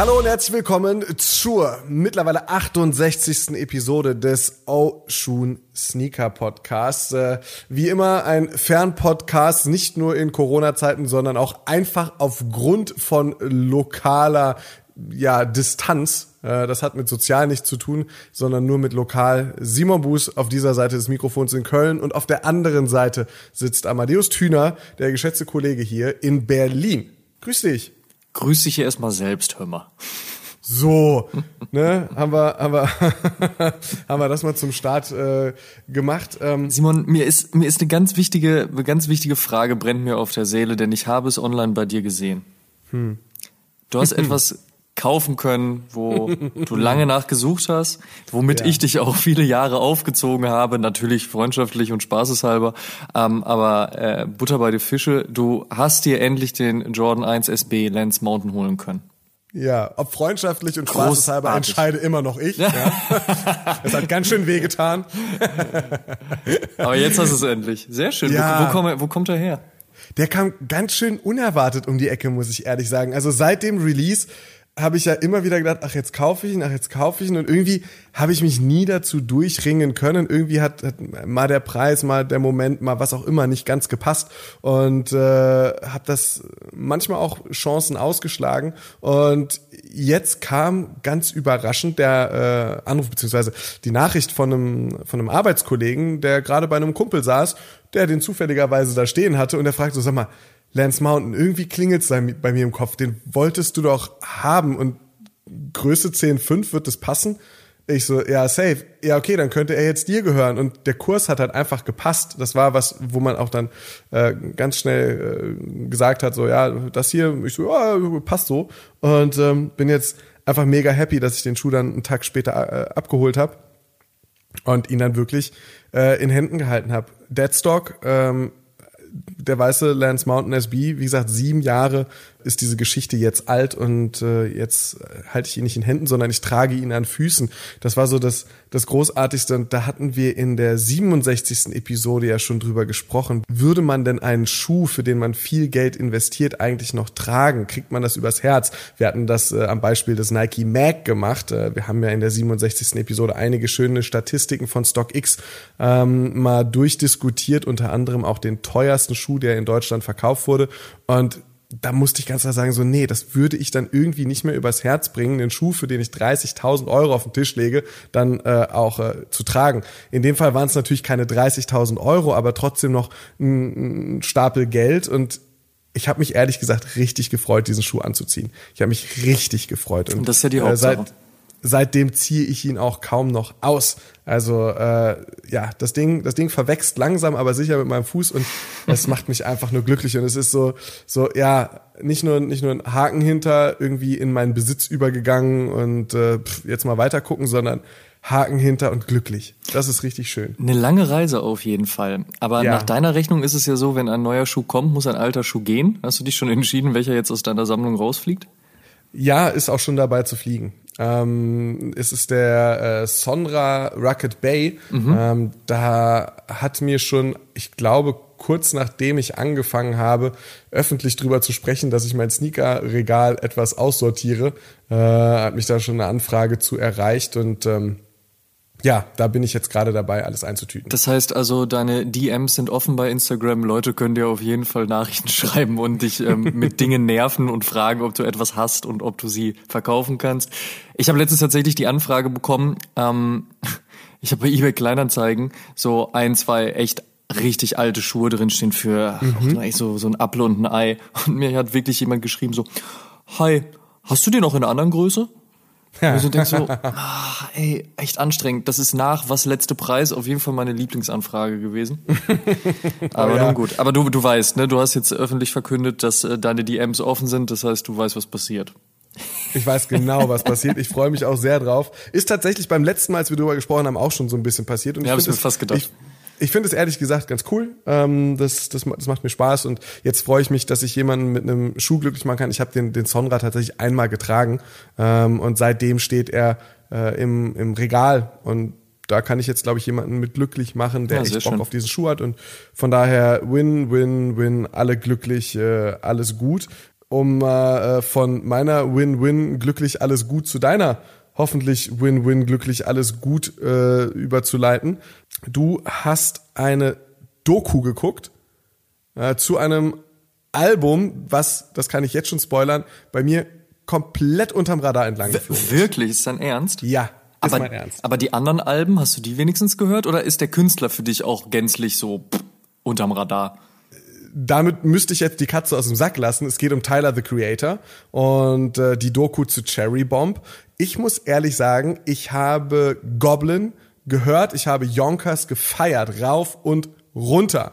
Hallo und herzlich willkommen zur mittlerweile 68. Episode des Oshun Sneaker Podcasts. Äh, wie immer ein Fernpodcast, nicht nur in Corona-Zeiten, sondern auch einfach aufgrund von lokaler ja, Distanz. Äh, das hat mit sozial nichts zu tun, sondern nur mit lokal. Simon Buß auf dieser Seite des Mikrofons in Köln und auf der anderen Seite sitzt Amadeus Thüner, der geschätzte Kollege hier in Berlin. Grüß dich. Grüß dich hier erstmal selbst, hör mal. So, ne, haben wir, haben wir, haben wir das mal zum Start äh, gemacht. Ähm, Simon, mir ist mir ist eine ganz wichtige, eine ganz wichtige Frage brennt mir auf der Seele, denn ich habe es online bei dir gesehen. Hm. Du hast etwas kaufen können, wo du lange nachgesucht hast, womit ja. ich dich auch viele Jahre aufgezogen habe, natürlich freundschaftlich und spaßeshalber, ähm, aber äh, Butter bei die Fische, du hast dir endlich den Jordan 1 SB Lance Mountain holen können. Ja, ob freundschaftlich und spaßeshalber entscheide immer noch ich. Ja. Es hat ganz schön wehgetan. Aber jetzt hast du es endlich. Sehr schön. Ja. Wo, wo, komm, wo kommt er her? Der kam ganz schön unerwartet um die Ecke, muss ich ehrlich sagen. Also seit dem Release habe ich ja immer wieder gedacht, ach jetzt kaufe ich ihn, ach jetzt kaufe ich ihn. Und irgendwie habe ich mich nie dazu durchringen können. Irgendwie hat, hat mal der Preis, mal der Moment, mal was auch immer nicht ganz gepasst. Und äh, habe das manchmal auch Chancen ausgeschlagen. Und jetzt kam ganz überraschend der äh, Anruf beziehungsweise die Nachricht von einem von einem Arbeitskollegen, der gerade bei einem Kumpel saß, der den zufälligerweise da stehen hatte. Und der fragte so, sag mal, Lance Mountain, irgendwie klingelt es bei mir im Kopf, den wolltest du doch haben und Größe 10,5 wird das passen? Ich so, ja, safe. Ja, okay, dann könnte er jetzt dir gehören. Und der Kurs hat halt einfach gepasst. Das war was, wo man auch dann äh, ganz schnell äh, gesagt hat, so, ja, das hier, ich so, ja, passt so. Und ähm, bin jetzt einfach mega happy, dass ich den Schuh dann einen Tag später äh, abgeholt habe und ihn dann wirklich äh, in Händen gehalten habe. Deadstock, ähm, der weiße Lance Mountain SB, wie gesagt, sieben Jahre ist diese Geschichte jetzt alt und äh, jetzt halte ich ihn nicht in Händen, sondern ich trage ihn an Füßen. Das war so das, das Großartigste und da hatten wir in der 67. Episode ja schon drüber gesprochen. Würde man denn einen Schuh, für den man viel Geld investiert, eigentlich noch tragen? Kriegt man das übers Herz? Wir hatten das äh, am Beispiel des Nike Mag gemacht. Äh, wir haben ja in der 67. Episode einige schöne Statistiken von StockX ähm, mal durchdiskutiert, unter anderem auch den teuersten Schuh, der in Deutschland verkauft wurde. Und da musste ich ganz klar sagen, so, nee, das würde ich dann irgendwie nicht mehr übers Herz bringen, den Schuh, für den ich 30.000 Euro auf den Tisch lege, dann äh, auch äh, zu tragen. In dem Fall waren es natürlich keine 30.000 Euro, aber trotzdem noch ein, ein Stapel Geld und ich habe mich ehrlich gesagt richtig gefreut, diesen Schuh anzuziehen. Ich habe mich richtig gefreut. Und, und das ist ja die Hauptsache. Äh, seit, seitdem ziehe ich ihn auch kaum noch aus. Also äh, ja, das Ding, das Ding verwächst langsam, aber sicher mit meinem Fuß und es macht mich einfach nur glücklich und es ist so, so ja, nicht nur nicht nur ein Haken hinter irgendwie in meinen Besitz übergegangen und äh, pff, jetzt mal weiter gucken, sondern Haken hinter und glücklich. Das ist richtig schön. Eine lange Reise auf jeden Fall. Aber ja. nach deiner Rechnung ist es ja so, wenn ein neuer Schuh kommt, muss ein alter Schuh gehen. Hast du dich schon entschieden, welcher jetzt aus deiner Sammlung rausfliegt? Ja, ist auch schon dabei zu fliegen. Ähm, es ist der äh, Sonra Rocket Bay. Mhm. Ähm, da hat mir schon, ich glaube, kurz nachdem ich angefangen habe, öffentlich drüber zu sprechen, dass ich mein Sneaker-Regal etwas aussortiere, äh, hat mich da schon eine Anfrage zu erreicht und ähm, ja, da bin ich jetzt gerade dabei, alles einzutüten. Das heißt also, deine DMs sind offen bei Instagram. Leute können dir auf jeden Fall Nachrichten schreiben und dich ähm, mit Dingen nerven und fragen, ob du etwas hast und ob du sie verkaufen kannst. Ich habe letztens tatsächlich die Anfrage bekommen. Ähm, ich habe bei eBay Kleinanzeigen so ein, zwei echt richtig alte Schuhe drinstehen für mhm. so, so ein Apfel und ein Ei. Und mir hat wirklich jemand geschrieben so, Hi, hast du den auch in einer anderen Größe? Ja. Und du denkst so, ah, ey, echt anstrengend. Das ist nach was letzte Preis auf jeden Fall meine Lieblingsanfrage gewesen. Aber oh, ja. nun gut. Aber du, du weißt, ne, du hast jetzt öffentlich verkündet, dass äh, deine DMs offen sind. Das heißt, du weißt, was passiert. Ich weiß genau, was passiert. Ich freue mich auch sehr drauf. Ist tatsächlich beim letzten Mal, als wir darüber gesprochen haben, auch schon so ein bisschen passiert. Und ja, habe ich mir fast gedacht. Ich, ich finde es ehrlich gesagt ganz cool. Ähm, das, das, das macht mir Spaß und jetzt freue ich mich, dass ich jemanden mit einem Schuh glücklich machen kann. Ich habe den, den Sonra tatsächlich einmal getragen ähm, und seitdem steht er äh, im, im Regal und da kann ich jetzt, glaube ich, jemanden mit glücklich machen, der ja, echt Bock schön. auf diesen Schuh hat. Und von daher win, win, win, alle glücklich, äh, alles gut. Um äh, von meiner Win-Win glücklich alles gut zu deiner hoffentlich Win-Win glücklich alles gut äh, überzuleiten. Du hast eine Doku geguckt äh, zu einem Album, was, das kann ich jetzt schon spoilern, bei mir komplett unterm Radar entlang geflogen ist. Wirklich? Ist dein Ernst? Ja. Ist aber, mein Ernst. aber die anderen Alben, hast du die wenigstens gehört oder ist der Künstler für dich auch gänzlich so pff, unterm Radar? Damit müsste ich jetzt die Katze aus dem Sack lassen. Es geht um Tyler the Creator und äh, die Doku zu Cherry Bomb. Ich muss ehrlich sagen, ich habe Goblin gehört, ich habe Yonkers gefeiert, rauf und runter.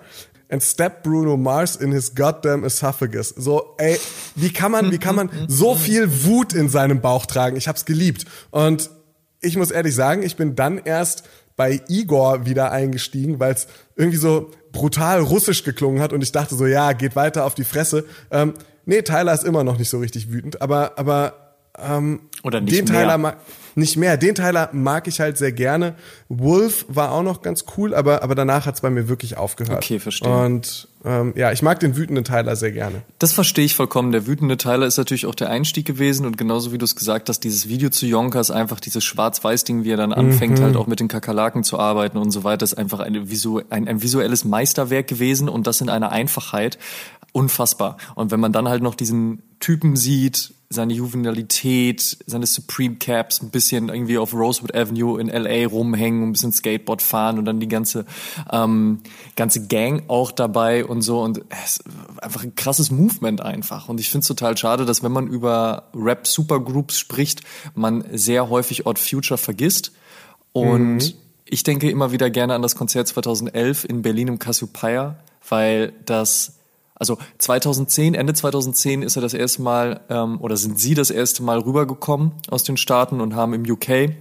And step Bruno Mars in his goddamn esophagus. So, ey, wie kann man, wie kann man so viel Wut in seinem Bauch tragen? Ich hab's geliebt. Und ich muss ehrlich sagen, ich bin dann erst bei Igor wieder eingestiegen, weil es irgendwie so brutal russisch geklungen hat und ich dachte so, ja, geht weiter auf die Fresse. Ähm, nee, Tyler ist immer noch nicht so richtig wütend, aber, aber ähm, Oder nicht den mehr. Tyler mag, nicht mehr. Den Tyler mag ich halt sehr gerne. Wolf war auch noch ganz cool, aber, aber danach hat's bei mir wirklich aufgehört. Okay, verstehe. Und ähm, ja, ich mag den wütenden Tyler sehr gerne. Das verstehe ich vollkommen. Der wütende Tyler ist natürlich auch der Einstieg gewesen und genauso wie du es gesagt hast, dieses Video zu Yonkers, einfach dieses Schwarz-Weiß-Ding, wie er dann anfängt, mhm. halt auch mit den Kakerlaken zu arbeiten und so weiter, ist einfach eine Visu ein, ein visuelles Meisterwerk gewesen und das in einer Einfachheit unfassbar. Und wenn man dann halt noch diesen Typen sieht, seine Juvenilität, seine Supreme Caps, ein bisschen irgendwie auf Rosewood Avenue in LA rumhängen, ein bisschen Skateboard fahren und dann die ganze ähm, ganze Gang auch dabei und so. Und es einfach ein krasses Movement einfach. Und ich finde es total schade, dass wenn man über Rap Supergroups spricht, man sehr häufig Odd Future vergisst. Und mhm. ich denke immer wieder gerne an das Konzert 2011 in Berlin im Cassiopeia, weil das also 2010, Ende 2010 ist er das erste Mal ähm, oder sind sie das erste Mal rübergekommen aus den Staaten und haben im UK,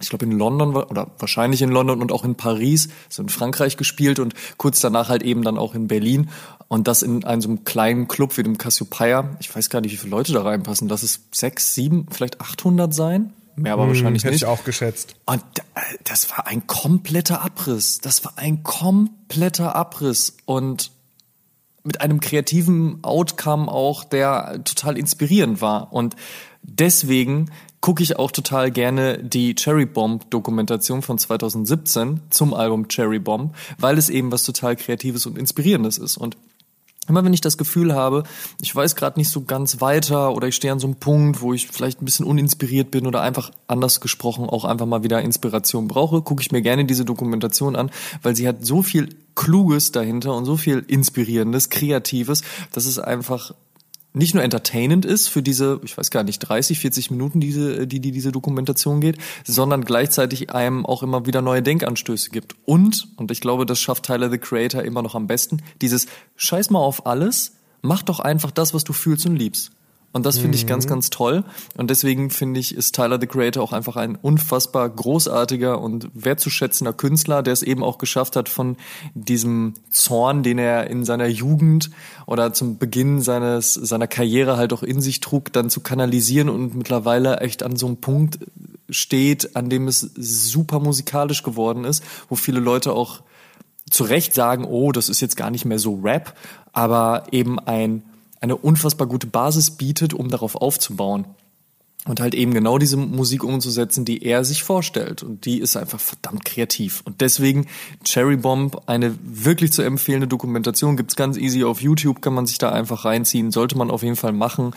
ich glaube in London oder wahrscheinlich in London und auch in Paris, so in Frankreich gespielt und kurz danach halt eben dann auch in Berlin und das in einem so einem kleinen Club wie dem Cassiopeia. Ich weiß gar nicht, wie viele Leute da reinpassen. Lass es sechs, sieben, vielleicht 800 sein. Mehr aber hm, wahrscheinlich hätte nicht. Hätte ich auch geschätzt. Und das war ein kompletter Abriss. Das war ein kompletter Abriss. Und mit einem kreativen Outcome auch, der total inspirierend war. Und deswegen gucke ich auch total gerne die Cherry Bomb Dokumentation von 2017 zum Album Cherry Bomb, weil es eben was total Kreatives und Inspirierendes ist. Und Immer wenn ich das Gefühl habe, ich weiß gerade nicht so ganz weiter oder ich stehe an so einem Punkt, wo ich vielleicht ein bisschen uninspiriert bin oder einfach anders gesprochen auch einfach mal wieder Inspiration brauche, gucke ich mir gerne diese Dokumentation an, weil sie hat so viel Kluges dahinter und so viel Inspirierendes, Kreatives, dass es einfach nicht nur entertainend ist für diese, ich weiß gar nicht, 30, 40 Minuten, diese, die, die diese Dokumentation geht, sondern gleichzeitig einem auch immer wieder neue Denkanstöße gibt. Und, und ich glaube, das schafft Tyler the Creator immer noch am besten, dieses Scheiß mal auf alles, mach doch einfach das, was du fühlst und liebst. Und das finde ich ganz, mhm. ganz toll. Und deswegen finde ich, ist Tyler the Creator auch einfach ein unfassbar großartiger und wertzuschätzender Künstler, der es eben auch geschafft hat, von diesem Zorn, den er in seiner Jugend oder zum Beginn seines, seiner Karriere halt auch in sich trug, dann zu kanalisieren und mittlerweile echt an so einem Punkt steht, an dem es super musikalisch geworden ist, wo viele Leute auch zu Recht sagen, oh, das ist jetzt gar nicht mehr so Rap, aber eben ein eine unfassbar gute Basis bietet, um darauf aufzubauen. Und halt eben genau diese Musik umzusetzen, die er sich vorstellt. Und die ist einfach verdammt kreativ. Und deswegen Cherry Bomb, eine wirklich zu empfehlende Dokumentation, gibt's ganz easy auf YouTube, kann man sich da einfach reinziehen. Sollte man auf jeden Fall machen.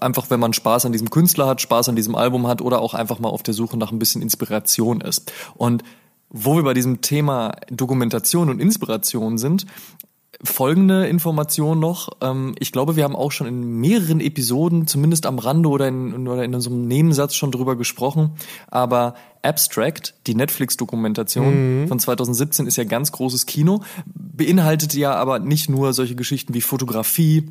Einfach, wenn man Spaß an diesem Künstler hat, Spaß an diesem Album hat oder auch einfach mal auf der Suche nach ein bisschen Inspiration ist. Und wo wir bei diesem Thema Dokumentation und Inspiration sind, folgende Information noch. Ähm, ich glaube, wir haben auch schon in mehreren Episoden, zumindest am Rande oder in, oder in unserem Nebensatz schon drüber gesprochen. Aber Abstract, die Netflix-Dokumentation mhm. von 2017, ist ja ganz großes Kino, beinhaltet ja aber nicht nur solche Geschichten wie Fotografie,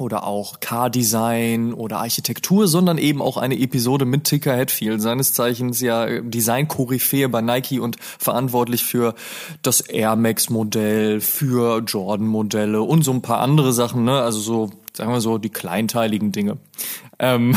oder auch Car-Design oder Architektur, sondern eben auch eine Episode mit Ticker Hatfield, seines Zeichens ja Design-Koryphäe bei Nike und verantwortlich für das Air Max-Modell, für Jordan-Modelle und so ein paar andere Sachen, ne? Also so, sagen wir so, die kleinteiligen Dinge. Ähm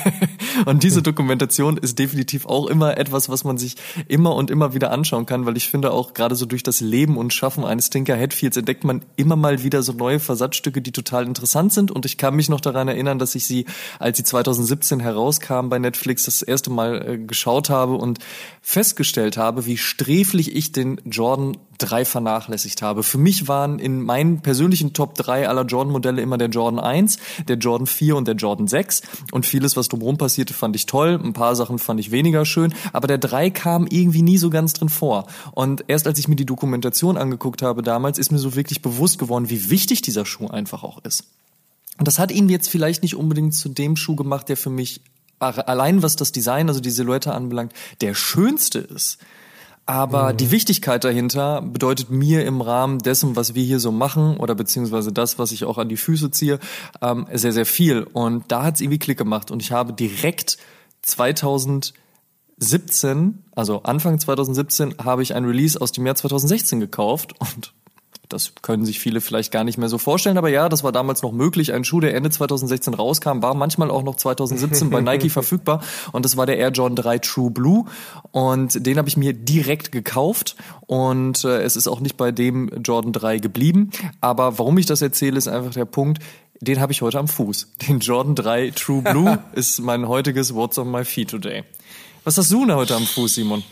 und diese Dokumentation ist definitiv auch immer etwas, was man sich immer und immer wieder anschauen kann, weil ich finde auch gerade so durch das Leben und Schaffen eines Tinker Hatfields entdeckt man immer mal wieder so neue Versatzstücke, die total interessant sind. Und ich kann mich noch daran erinnern, dass ich sie, als sie 2017 herauskam bei Netflix, das erste Mal äh, geschaut habe und festgestellt habe, wie sträflich ich den Jordan 3 vernachlässigt habe. Für mich waren in meinen persönlichen Top 3 aller Jordan-Modelle immer der Jordan 1, der Jordan 4 und der Jordan 6. Und vieles, was drumherum passierte, fand ich toll. Ein paar Sachen fand ich weniger schön. Aber der 3 kam irgendwie nie so ganz drin vor. Und erst als ich mir die Dokumentation angeguckt habe damals, ist mir so wirklich bewusst geworden, wie wichtig dieser Schuh einfach auch ist. Und das hat ihn jetzt vielleicht nicht unbedingt zu dem Schuh gemacht, der für mich allein was das Design, also die Silhouette anbelangt, der schönste ist. Aber mhm. die Wichtigkeit dahinter bedeutet mir im Rahmen dessen, was wir hier so machen oder beziehungsweise das, was ich auch an die Füße ziehe, ähm, sehr, sehr viel. Und da hat es irgendwie Klick gemacht und ich habe direkt 2017, also Anfang 2017, habe ich ein Release aus dem Jahr 2016 gekauft und das können sich viele vielleicht gar nicht mehr so vorstellen, aber ja, das war damals noch möglich. Ein Schuh, der Ende 2016 rauskam, war manchmal auch noch 2017 bei Nike verfügbar und das war der Air Jordan 3 True Blue und den habe ich mir direkt gekauft und äh, es ist auch nicht bei dem Jordan 3 geblieben, aber warum ich das erzähle, ist einfach der Punkt, den habe ich heute am Fuß. Den Jordan 3 True Blue ist mein heutiges What's on my feet today. Was hast du denn heute am Fuß, Simon?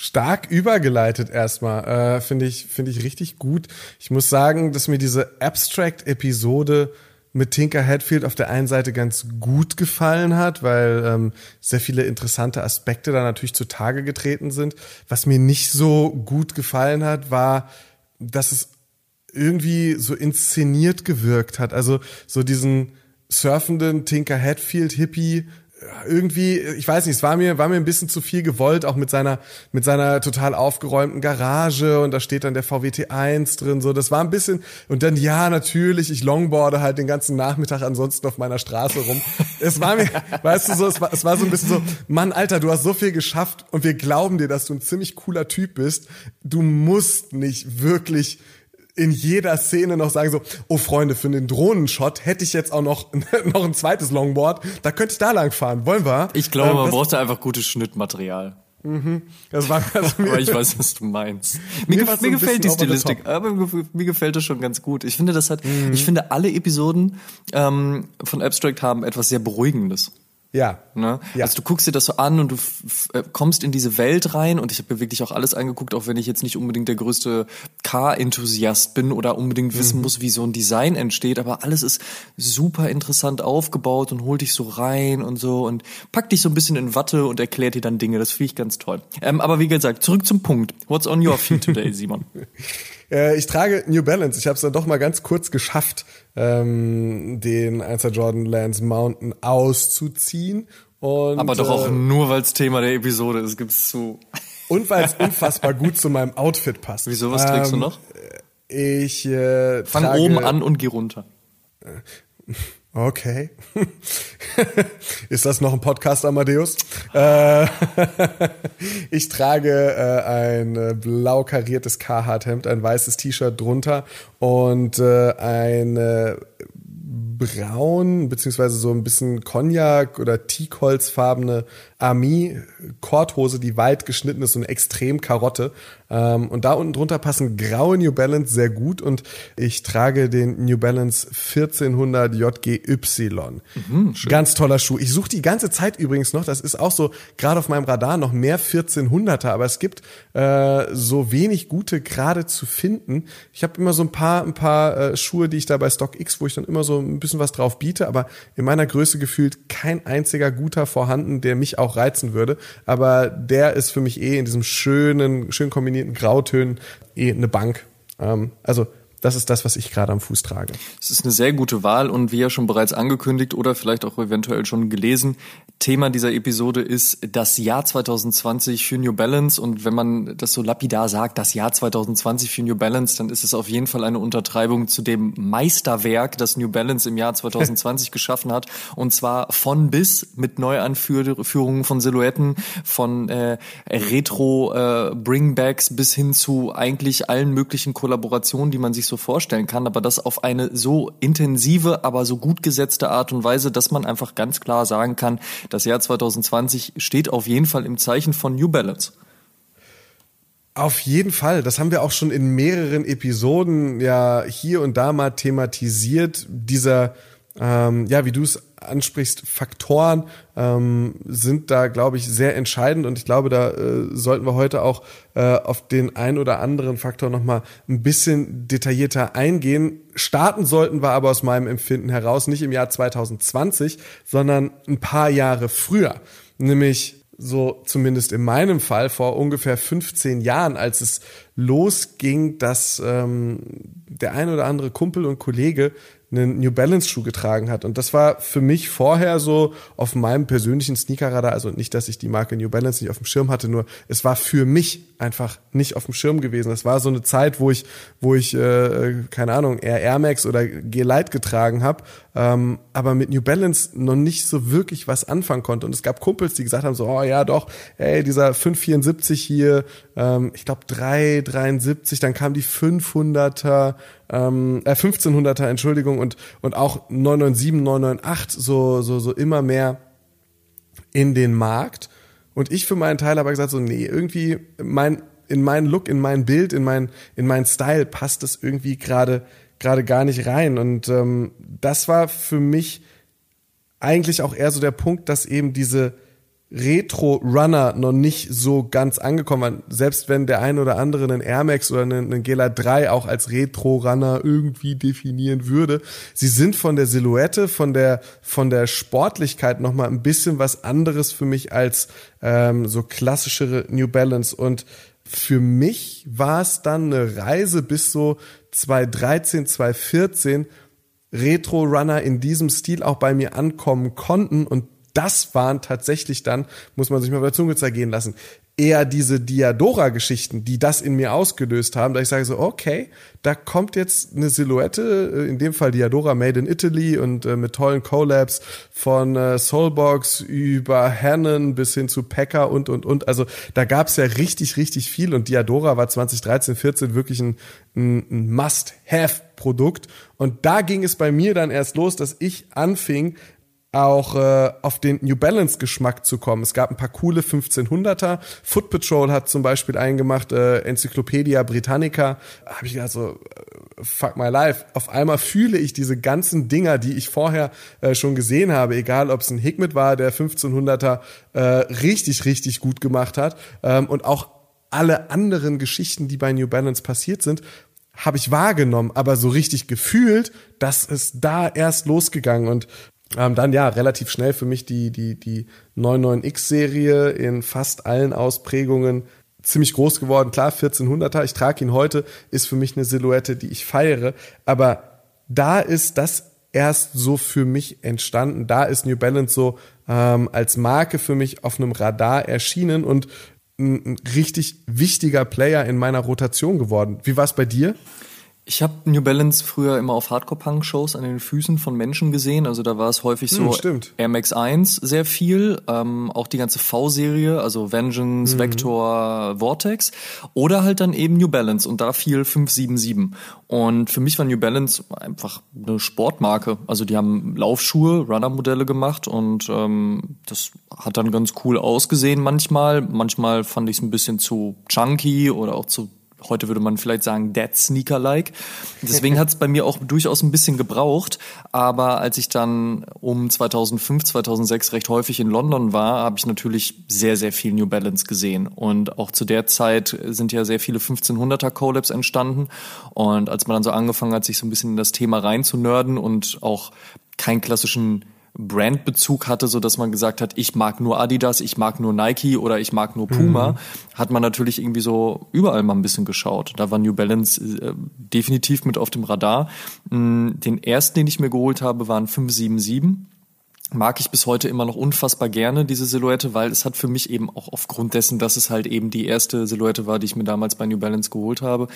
Stark übergeleitet erstmal. Äh, Finde ich, finde ich richtig gut. Ich muss sagen, dass mir diese Abstract-Episode mit Tinker Hatfield auf der einen Seite ganz gut gefallen hat, weil ähm, sehr viele interessante Aspekte da natürlich zutage getreten sind. Was mir nicht so gut gefallen hat, war, dass es irgendwie so inszeniert gewirkt hat. Also so diesen surfenden Tinker Hatfield Hippie irgendwie, ich weiß nicht, es war mir, war mir ein bisschen zu viel gewollt, auch mit seiner, mit seiner total aufgeräumten Garage und da steht dann der VWT 1 drin, so, das war ein bisschen, und dann, ja, natürlich, ich longboarde halt den ganzen Nachmittag ansonsten auf meiner Straße rum. es war mir, weißt du, so, es war, es war so ein bisschen so, Mann, Alter, du hast so viel geschafft und wir glauben dir, dass du ein ziemlich cooler Typ bist. Du musst nicht wirklich in jeder Szene noch sagen so, oh Freunde, für den Drohnenshot hätte ich jetzt auch noch, noch ein zweites Longboard, da könnte ich da lang fahren. Wollen wir? Ich glaube, ähm, man brauchte einfach gutes Schnittmaterial. Mhm. Das war also aber ich weiß, was du meinst. Mir, mir, mir gefällt die Stilistik, aber mir gefällt das schon ganz gut. Ich finde, das hat, mhm. ich finde, alle Episoden ähm, von Abstract haben etwas sehr Beruhigendes. Ja. Ne? ja. Also du guckst dir das so an und du äh, kommst in diese Welt rein und ich habe mir wirklich auch alles angeguckt, auch wenn ich jetzt nicht unbedingt der größte Car-Enthusiast bin oder unbedingt wissen mhm. muss, wie so ein Design entsteht, aber alles ist super interessant aufgebaut und holt dich so rein und so und packt dich so ein bisschen in Watte und erklärt dir dann Dinge. Das finde ich ganz toll. Ähm, aber wie gesagt, zurück zum Punkt. What's on your feet today, Simon? Äh, ich trage New Balance. Ich habe es dann doch mal ganz kurz geschafft, ähm, den 1 Jordan Lance Mountain auszuziehen. Und, Aber doch auch äh, nur, weil es Thema der Episode ist, gibt's zu. Und weil es unfassbar gut zu meinem Outfit passt. Wieso, was trägst ähm, du noch? Ich äh, Fang trage, oben an und geh runter. Okay. Ist das noch ein Podcast, Amadeus? Äh, ich trage äh, ein äh, blau kariertes Carhartt-Hemd, ein weißes T-Shirt drunter und eine braun beziehungsweise so ein bisschen Cognac oder Teakholzfarbene Army Korthose, die weit geschnitten ist und extrem Karotte. Ähm, und da unten drunter passen graue New Balance sehr gut und ich trage den New Balance 1400 JGY. Mhm, Ganz toller Schuh. Ich suche die ganze Zeit übrigens noch, das ist auch so gerade auf meinem Radar noch mehr 1400er, aber es gibt äh, so wenig gute gerade zu finden. Ich habe immer so ein paar ein paar äh, Schuhe, die ich da bei StockX, wo ich dann immer so ein bisschen was drauf biete, aber in meiner Größe gefühlt kein einziger guter vorhanden, der mich auch reizen würde. Aber der ist für mich eh in diesem schönen, schön kombinierten Grautönen eh eine Bank. Ähm, also das ist das, was ich gerade am Fuß trage. Es ist eine sehr gute Wahl und wie ja schon bereits angekündigt oder vielleicht auch eventuell schon gelesen, Thema dieser Episode ist das Jahr 2020 für New Balance und wenn man das so lapidar sagt, das Jahr 2020 für New Balance, dann ist es auf jeden Fall eine Untertreibung zu dem Meisterwerk, das New Balance im Jahr 2020 geschaffen hat und zwar von bis mit Neuanführungen von Silhouetten, von äh, Retro äh, bis hin zu eigentlich allen möglichen Kollaborationen, die man sich so vorstellen kann, aber das auf eine so intensive, aber so gut gesetzte Art und Weise, dass man einfach ganz klar sagen kann, das Jahr 2020 steht auf jeden Fall im Zeichen von New Balance. Auf jeden Fall. Das haben wir auch schon in mehreren Episoden ja hier und da mal thematisiert. Dieser, ähm, ja, wie du es ansprichst, Faktoren ähm, sind da, glaube ich, sehr entscheidend und ich glaube, da äh, sollten wir heute auch äh, auf den ein oder anderen Faktor nochmal ein bisschen detaillierter eingehen. Starten sollten wir aber aus meinem Empfinden heraus nicht im Jahr 2020, sondern ein paar Jahre früher, nämlich so zumindest in meinem Fall vor ungefähr 15 Jahren, als es losging, dass ähm, der ein oder andere Kumpel und Kollege einen New Balance Schuh getragen hat. Und das war für mich vorher so auf meinem persönlichen Sneakerradar, also nicht, dass ich die Marke New Balance nicht auf dem Schirm hatte, nur es war für mich einfach nicht auf dem Schirm gewesen. Es war so eine Zeit, wo ich, wo ich, äh, keine Ahnung, eher Air Max oder G-Lite getragen habe, ähm, aber mit New Balance noch nicht so wirklich was anfangen konnte. Und es gab Kumpels, die gesagt haben so, oh ja doch, ey, dieser 574 hier, ähm, ich glaube 373, dann kam die 500er, ähm, äh, 1500er, Entschuldigung, und, und auch 997, 998, so, so, so immer mehr in den Markt. Und ich für meinen Teil habe gesagt so, nee, irgendwie mein, in meinen Look, in mein Bild, in mein, in mein Style passt das irgendwie gerade, gerade gar nicht rein. Und ähm, das war für mich eigentlich auch eher so der Punkt, dass eben diese, Retro-Runner noch nicht so ganz angekommen waren. Selbst wenn der ein oder andere einen Air Max oder einen, einen Gela 3 auch als Retro-Runner irgendwie definieren würde. Sie sind von der Silhouette, von der, von der Sportlichkeit nochmal ein bisschen was anderes für mich als ähm, so klassischere New Balance. Und für mich war es dann eine Reise bis so 2013, 2014, Retro-Runner in diesem Stil auch bei mir ankommen konnten und das waren tatsächlich dann, muss man sich mal der Zunge zergehen lassen, eher diese Diadora-Geschichten, die das in mir ausgelöst haben, da ich sage so, okay, da kommt jetzt eine Silhouette, äh, in dem Fall Diadora Made in Italy und äh, mit tollen Collabs von äh, Soulbox über Hannon bis hin zu Packer und, und, und. Also da gab's ja richtig, richtig viel und Diadora war 2013, 14 wirklich ein, ein, ein Must-Have-Produkt. Und da ging es bei mir dann erst los, dass ich anfing, auch äh, auf den New Balance Geschmack zu kommen. Es gab ein paar coole 1500er. Foot Patrol hat zum Beispiel eingemacht, äh, Enzyklopädia Britannica. Habe ich gedacht so, äh, fuck my life. Auf einmal fühle ich diese ganzen Dinger, die ich vorher äh, schon gesehen habe, egal ob es ein Hikmet war, der 1500er äh, richtig, richtig gut gemacht hat ähm, und auch alle anderen Geschichten, die bei New Balance passiert sind, habe ich wahrgenommen, aber so richtig gefühlt, dass es da erst losgegangen und ähm, dann ja, relativ schnell für mich die, die, die 99X-Serie in fast allen Ausprägungen ziemlich groß geworden. Klar, 1400er, ich trage ihn heute, ist für mich eine Silhouette, die ich feiere. Aber da ist das erst so für mich entstanden. Da ist New Balance so ähm, als Marke für mich auf einem Radar erschienen und ein, ein richtig wichtiger Player in meiner Rotation geworden. Wie war es bei dir? Ich habe New Balance früher immer auf Hardcore-Punk-Shows an den Füßen von Menschen gesehen. Also da war es häufig so hm, Air Max 1 sehr viel, ähm, auch die ganze V-Serie, also Vengeance, mhm. Vector, Vortex oder halt dann eben New Balance und da fiel 577. Und für mich war New Balance einfach eine Sportmarke. Also die haben Laufschuhe, Runner-Modelle gemacht und ähm, das hat dann ganz cool ausgesehen manchmal. Manchmal fand ich es ein bisschen zu chunky oder auch zu heute würde man vielleicht sagen, Dead Sneaker-like. Deswegen hat es bei mir auch durchaus ein bisschen gebraucht. Aber als ich dann um 2005, 2006 recht häufig in London war, habe ich natürlich sehr, sehr viel New Balance gesehen. Und auch zu der Zeit sind ja sehr viele 1500er Collabs entstanden. Und als man dann so angefangen hat, sich so ein bisschen in das Thema reinzunörden und auch keinen klassischen Brandbezug hatte, so dass man gesagt hat, ich mag nur Adidas, ich mag nur Nike oder ich mag nur Puma, mhm. hat man natürlich irgendwie so überall mal ein bisschen geschaut. Da war New Balance äh, definitiv mit auf dem Radar. Mm, den ersten, den ich mir geholt habe, waren 577 mag ich bis heute immer noch unfassbar gerne, diese Silhouette, weil es hat für mich eben auch aufgrund dessen, dass es halt eben die erste Silhouette war, die ich mir damals bei New Balance geholt habe,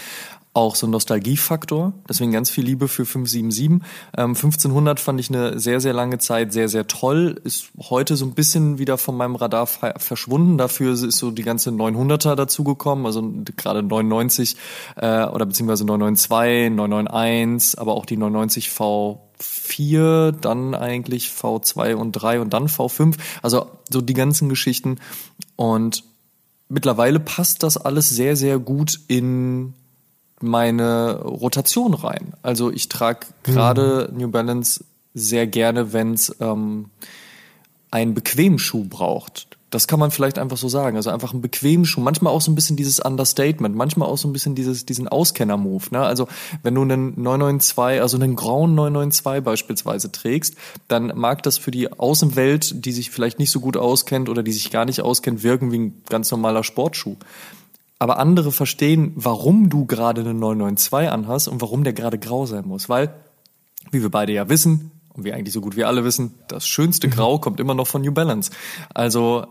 auch so ein Nostalgiefaktor. Deswegen ganz viel Liebe für 577. Ähm, 1500 fand ich eine sehr, sehr lange Zeit sehr, sehr toll. Ist heute so ein bisschen wieder von meinem Radar verschwunden. Dafür ist so die ganze 900er dazugekommen, also gerade 99 äh, oder beziehungsweise 992, 991, aber auch die 990 V 4, dann eigentlich V2 und 3 und dann V5. Also so die ganzen Geschichten. Und mittlerweile passt das alles sehr, sehr gut in meine Rotation rein. Also ich trage gerade mhm. New Balance sehr gerne, wenn es ähm, einen bequemen Schuh braucht. Das kann man vielleicht einfach so sagen. Also einfach einen bequemen Schuh. Manchmal auch so ein bisschen dieses Understatement. Manchmal auch so ein bisschen dieses, diesen Auskenner-Move. Ne? Also wenn du einen 992, also einen grauen 992 beispielsweise trägst, dann mag das für die Außenwelt, die sich vielleicht nicht so gut auskennt oder die sich gar nicht auskennt, wirken wie ein ganz normaler Sportschuh. Aber andere verstehen, warum du gerade einen 992 anhast und warum der gerade grau sein muss. Weil, wie wir beide ja wissen, und wie eigentlich so gut wie alle wissen, das schönste Grau kommt immer noch von New Balance. Also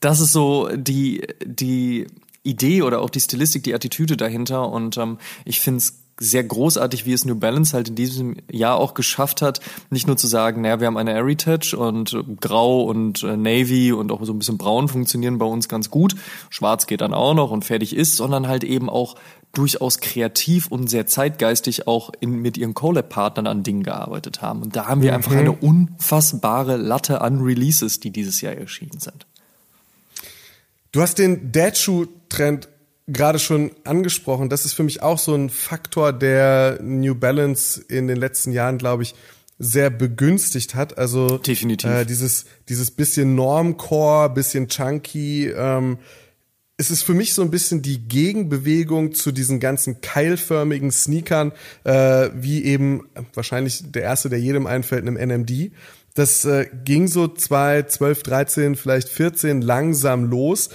das ist so die, die Idee oder auch die Stilistik, die Attitüde dahinter. Und ähm, ich finde es sehr großartig, wie es New Balance halt in diesem Jahr auch geschafft hat, nicht nur zu sagen, naja, wir haben eine Heritage und Grau und äh, Navy und auch so ein bisschen Braun funktionieren bei uns ganz gut, Schwarz geht dann auch noch und fertig ist, sondern halt eben auch durchaus kreativ und sehr zeitgeistig auch in, mit ihren Collab-Partnern an Dingen gearbeitet haben. Und da haben wir mhm. einfach eine unfassbare Latte an Releases, die dieses Jahr erschienen sind. Du hast den Dad-Shoe-Trend gerade schon angesprochen. Das ist für mich auch so ein Faktor, der New Balance in den letzten Jahren, glaube ich, sehr begünstigt hat. Also definitiv äh, dieses dieses bisschen Normcore, bisschen chunky. Ähm, es ist für mich so ein bisschen die Gegenbewegung zu diesen ganzen keilförmigen Sneakern, äh, wie eben wahrscheinlich der erste, der jedem einfällt, einem NMD. Das äh, ging so zwei, zwölf, dreizehn, vielleicht 14 langsam los.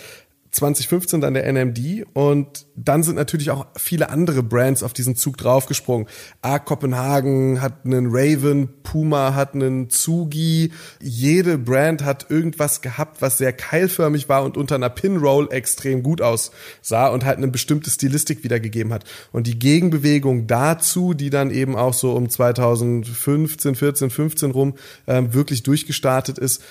2015 dann der NMD und dann sind natürlich auch viele andere Brands auf diesen Zug draufgesprungen. A Kopenhagen hat einen Raven, Puma hat einen Zugi. Jede Brand hat irgendwas gehabt, was sehr keilförmig war und unter einer Pinroll extrem gut aussah und halt eine bestimmte Stilistik wiedergegeben hat. Und die Gegenbewegung dazu, die dann eben auch so um 2015, 14, 15 rum ähm, wirklich durchgestartet ist,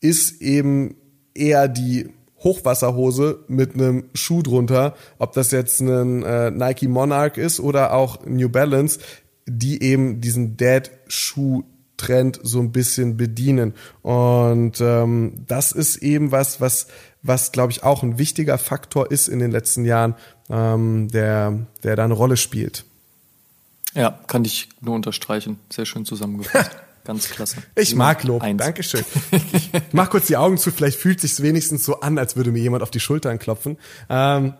ist eben eher die Hochwasserhose mit einem Schuh drunter, ob das jetzt ein äh, Nike Monarch ist oder auch New Balance, die eben diesen Dad-Schuh Trend so ein bisschen bedienen. Und ähm, das ist eben was, was, was glaube ich auch ein wichtiger Faktor ist in den letzten Jahren, ähm, der, der da eine Rolle spielt. Ja, kann ich nur unterstreichen. Sehr schön zusammengefasst. Ganz klasse. Ich mag Lob. Eins. Dankeschön. Ich mach kurz die Augen zu, vielleicht fühlt sich's wenigstens so an, als würde mir jemand auf die Schultern klopfen. Ähm,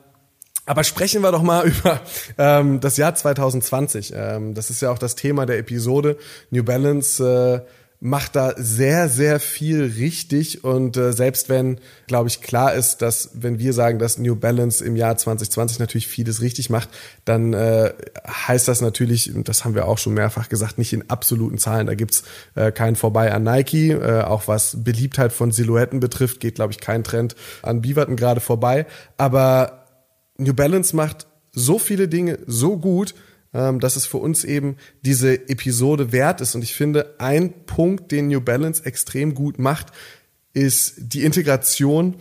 aber sprechen wir doch mal über ähm, das Jahr 2020. Ähm, das ist ja auch das Thema der Episode. New Balance äh, macht da sehr, sehr viel richtig. Und äh, selbst wenn, glaube ich, klar ist, dass wenn wir sagen, dass New Balance im Jahr 2020 natürlich vieles richtig macht, dann äh, heißt das natürlich, und das haben wir auch schon mehrfach gesagt, nicht in absoluten Zahlen. Da gibt's äh, keinen vorbei an Nike. Äh, auch was Beliebtheit von Silhouetten betrifft, geht, glaube ich, kein Trend an Beaverton gerade vorbei. Aber New Balance macht so viele Dinge so gut, ähm, dass es für uns eben diese Episode wert ist. Und ich finde, ein Punkt, den New Balance extrem gut macht, ist die Integration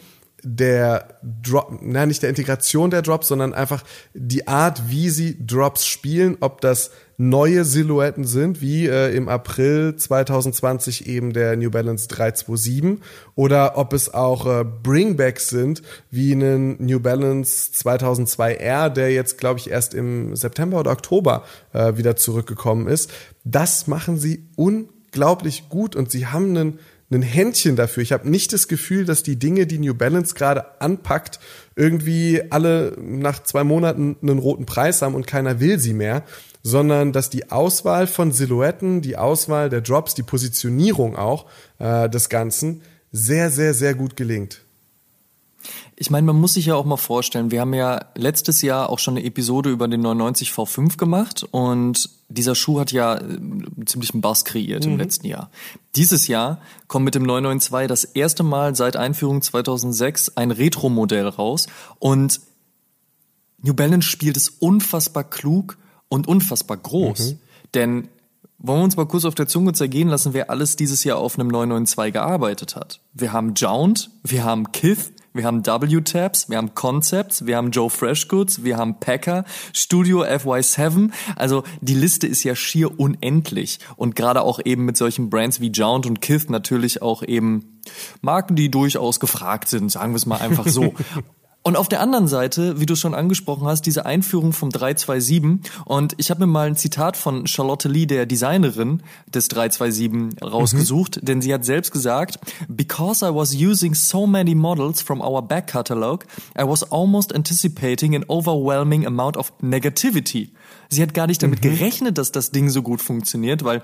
der Drop, na nicht der Integration der Drops, sondern einfach die Art, wie sie Drops spielen, ob das neue Silhouetten sind, wie äh, im April 2020 eben der New Balance 327 oder ob es auch äh, Bringbacks sind, wie einen New Balance 2002R, der jetzt glaube ich erst im September oder Oktober äh, wieder zurückgekommen ist. Das machen sie unglaublich gut und sie haben einen ein Händchen dafür. Ich habe nicht das Gefühl, dass die Dinge, die New Balance gerade anpackt, irgendwie alle nach zwei Monaten einen roten Preis haben und keiner will sie mehr, sondern dass die Auswahl von Silhouetten, die Auswahl der Drops, die Positionierung auch äh, des Ganzen sehr, sehr, sehr gut gelingt. Ich meine, man muss sich ja auch mal vorstellen, wir haben ja letztes Jahr auch schon eine Episode über den 99 V5 gemacht und dieser Schuh hat ja äh, ziemlich einen Bass kreiert mhm. im letzten Jahr. Dieses Jahr kommt mit dem 992 das erste Mal seit Einführung 2006 ein Retro-Modell raus und New Balance spielt es unfassbar klug und unfassbar groß. Mhm. Denn wollen wir uns mal kurz auf der Zunge zergehen lassen, wer alles dieses Jahr auf einem 992 gearbeitet hat. Wir haben Jound, wir haben Kith, wir haben W-Tabs, wir haben Concepts, wir haben Joe Freshgoods, wir haben Packer, Studio FY7. Also die Liste ist ja schier unendlich. Und gerade auch eben mit solchen Brands wie Jount und Kith natürlich auch eben Marken, die durchaus gefragt sind, sagen wir es mal einfach so. Und auf der anderen Seite, wie du schon angesprochen hast, diese Einführung vom 327. Und ich habe mir mal ein Zitat von Charlotte Lee, der Designerin des 327, rausgesucht, mhm. denn sie hat selbst gesagt, Because I was using so many models from our back catalog, I was almost anticipating an overwhelming amount of negativity. Sie hat gar nicht damit mhm. gerechnet, dass das Ding so gut funktioniert, weil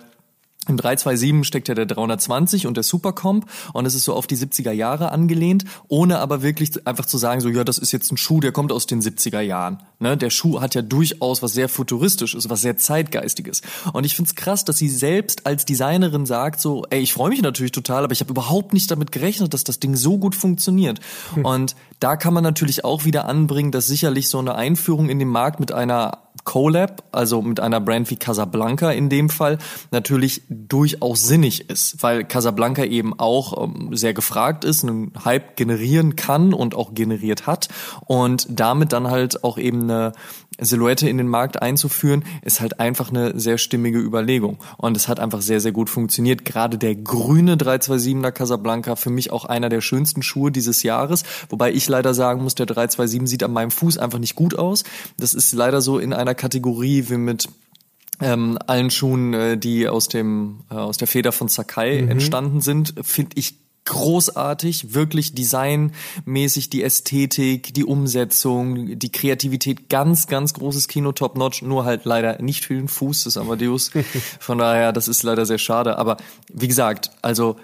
im 327 steckt ja der 320 und der Supercomp und es ist so auf die 70er Jahre angelehnt, ohne aber wirklich einfach zu sagen, so ja, das ist jetzt ein Schuh, der kommt aus den 70er Jahren. Ne? Der Schuh hat ja durchaus was sehr futuristisches, was sehr zeitgeistiges. Und ich find's krass, dass sie selbst als Designerin sagt, so, ey, ich freue mich natürlich total, aber ich habe überhaupt nicht damit gerechnet, dass das Ding so gut funktioniert. Hm. Und da kann man natürlich auch wieder anbringen, dass sicherlich so eine Einführung in den Markt mit einer Collab, also mit einer Brand wie Casablanca in dem Fall, natürlich durchaus sinnig ist, weil Casablanca eben auch ähm, sehr gefragt ist, einen Hype generieren kann und auch generiert hat und damit dann halt auch eben eine Silhouette in den Markt einzuführen, ist halt einfach eine sehr stimmige Überlegung. Und es hat einfach sehr, sehr gut funktioniert. Gerade der grüne 327er Casablanca, für mich auch einer der schönsten Schuhe dieses Jahres. Wobei ich leider sagen muss, der 327 sieht an meinem Fuß einfach nicht gut aus. Das ist leider so in einer Kategorie wie mit ähm, allen Schuhen, äh, die aus dem äh, aus der Feder von Sakai mhm. entstanden sind, finde ich großartig, wirklich designmäßig die Ästhetik, die Umsetzung, die Kreativität, ganz, ganz großes Kino, top notch, nur halt leider nicht für den Fuß des Amadeus. Von daher, das ist leider sehr schade. Aber wie gesagt, also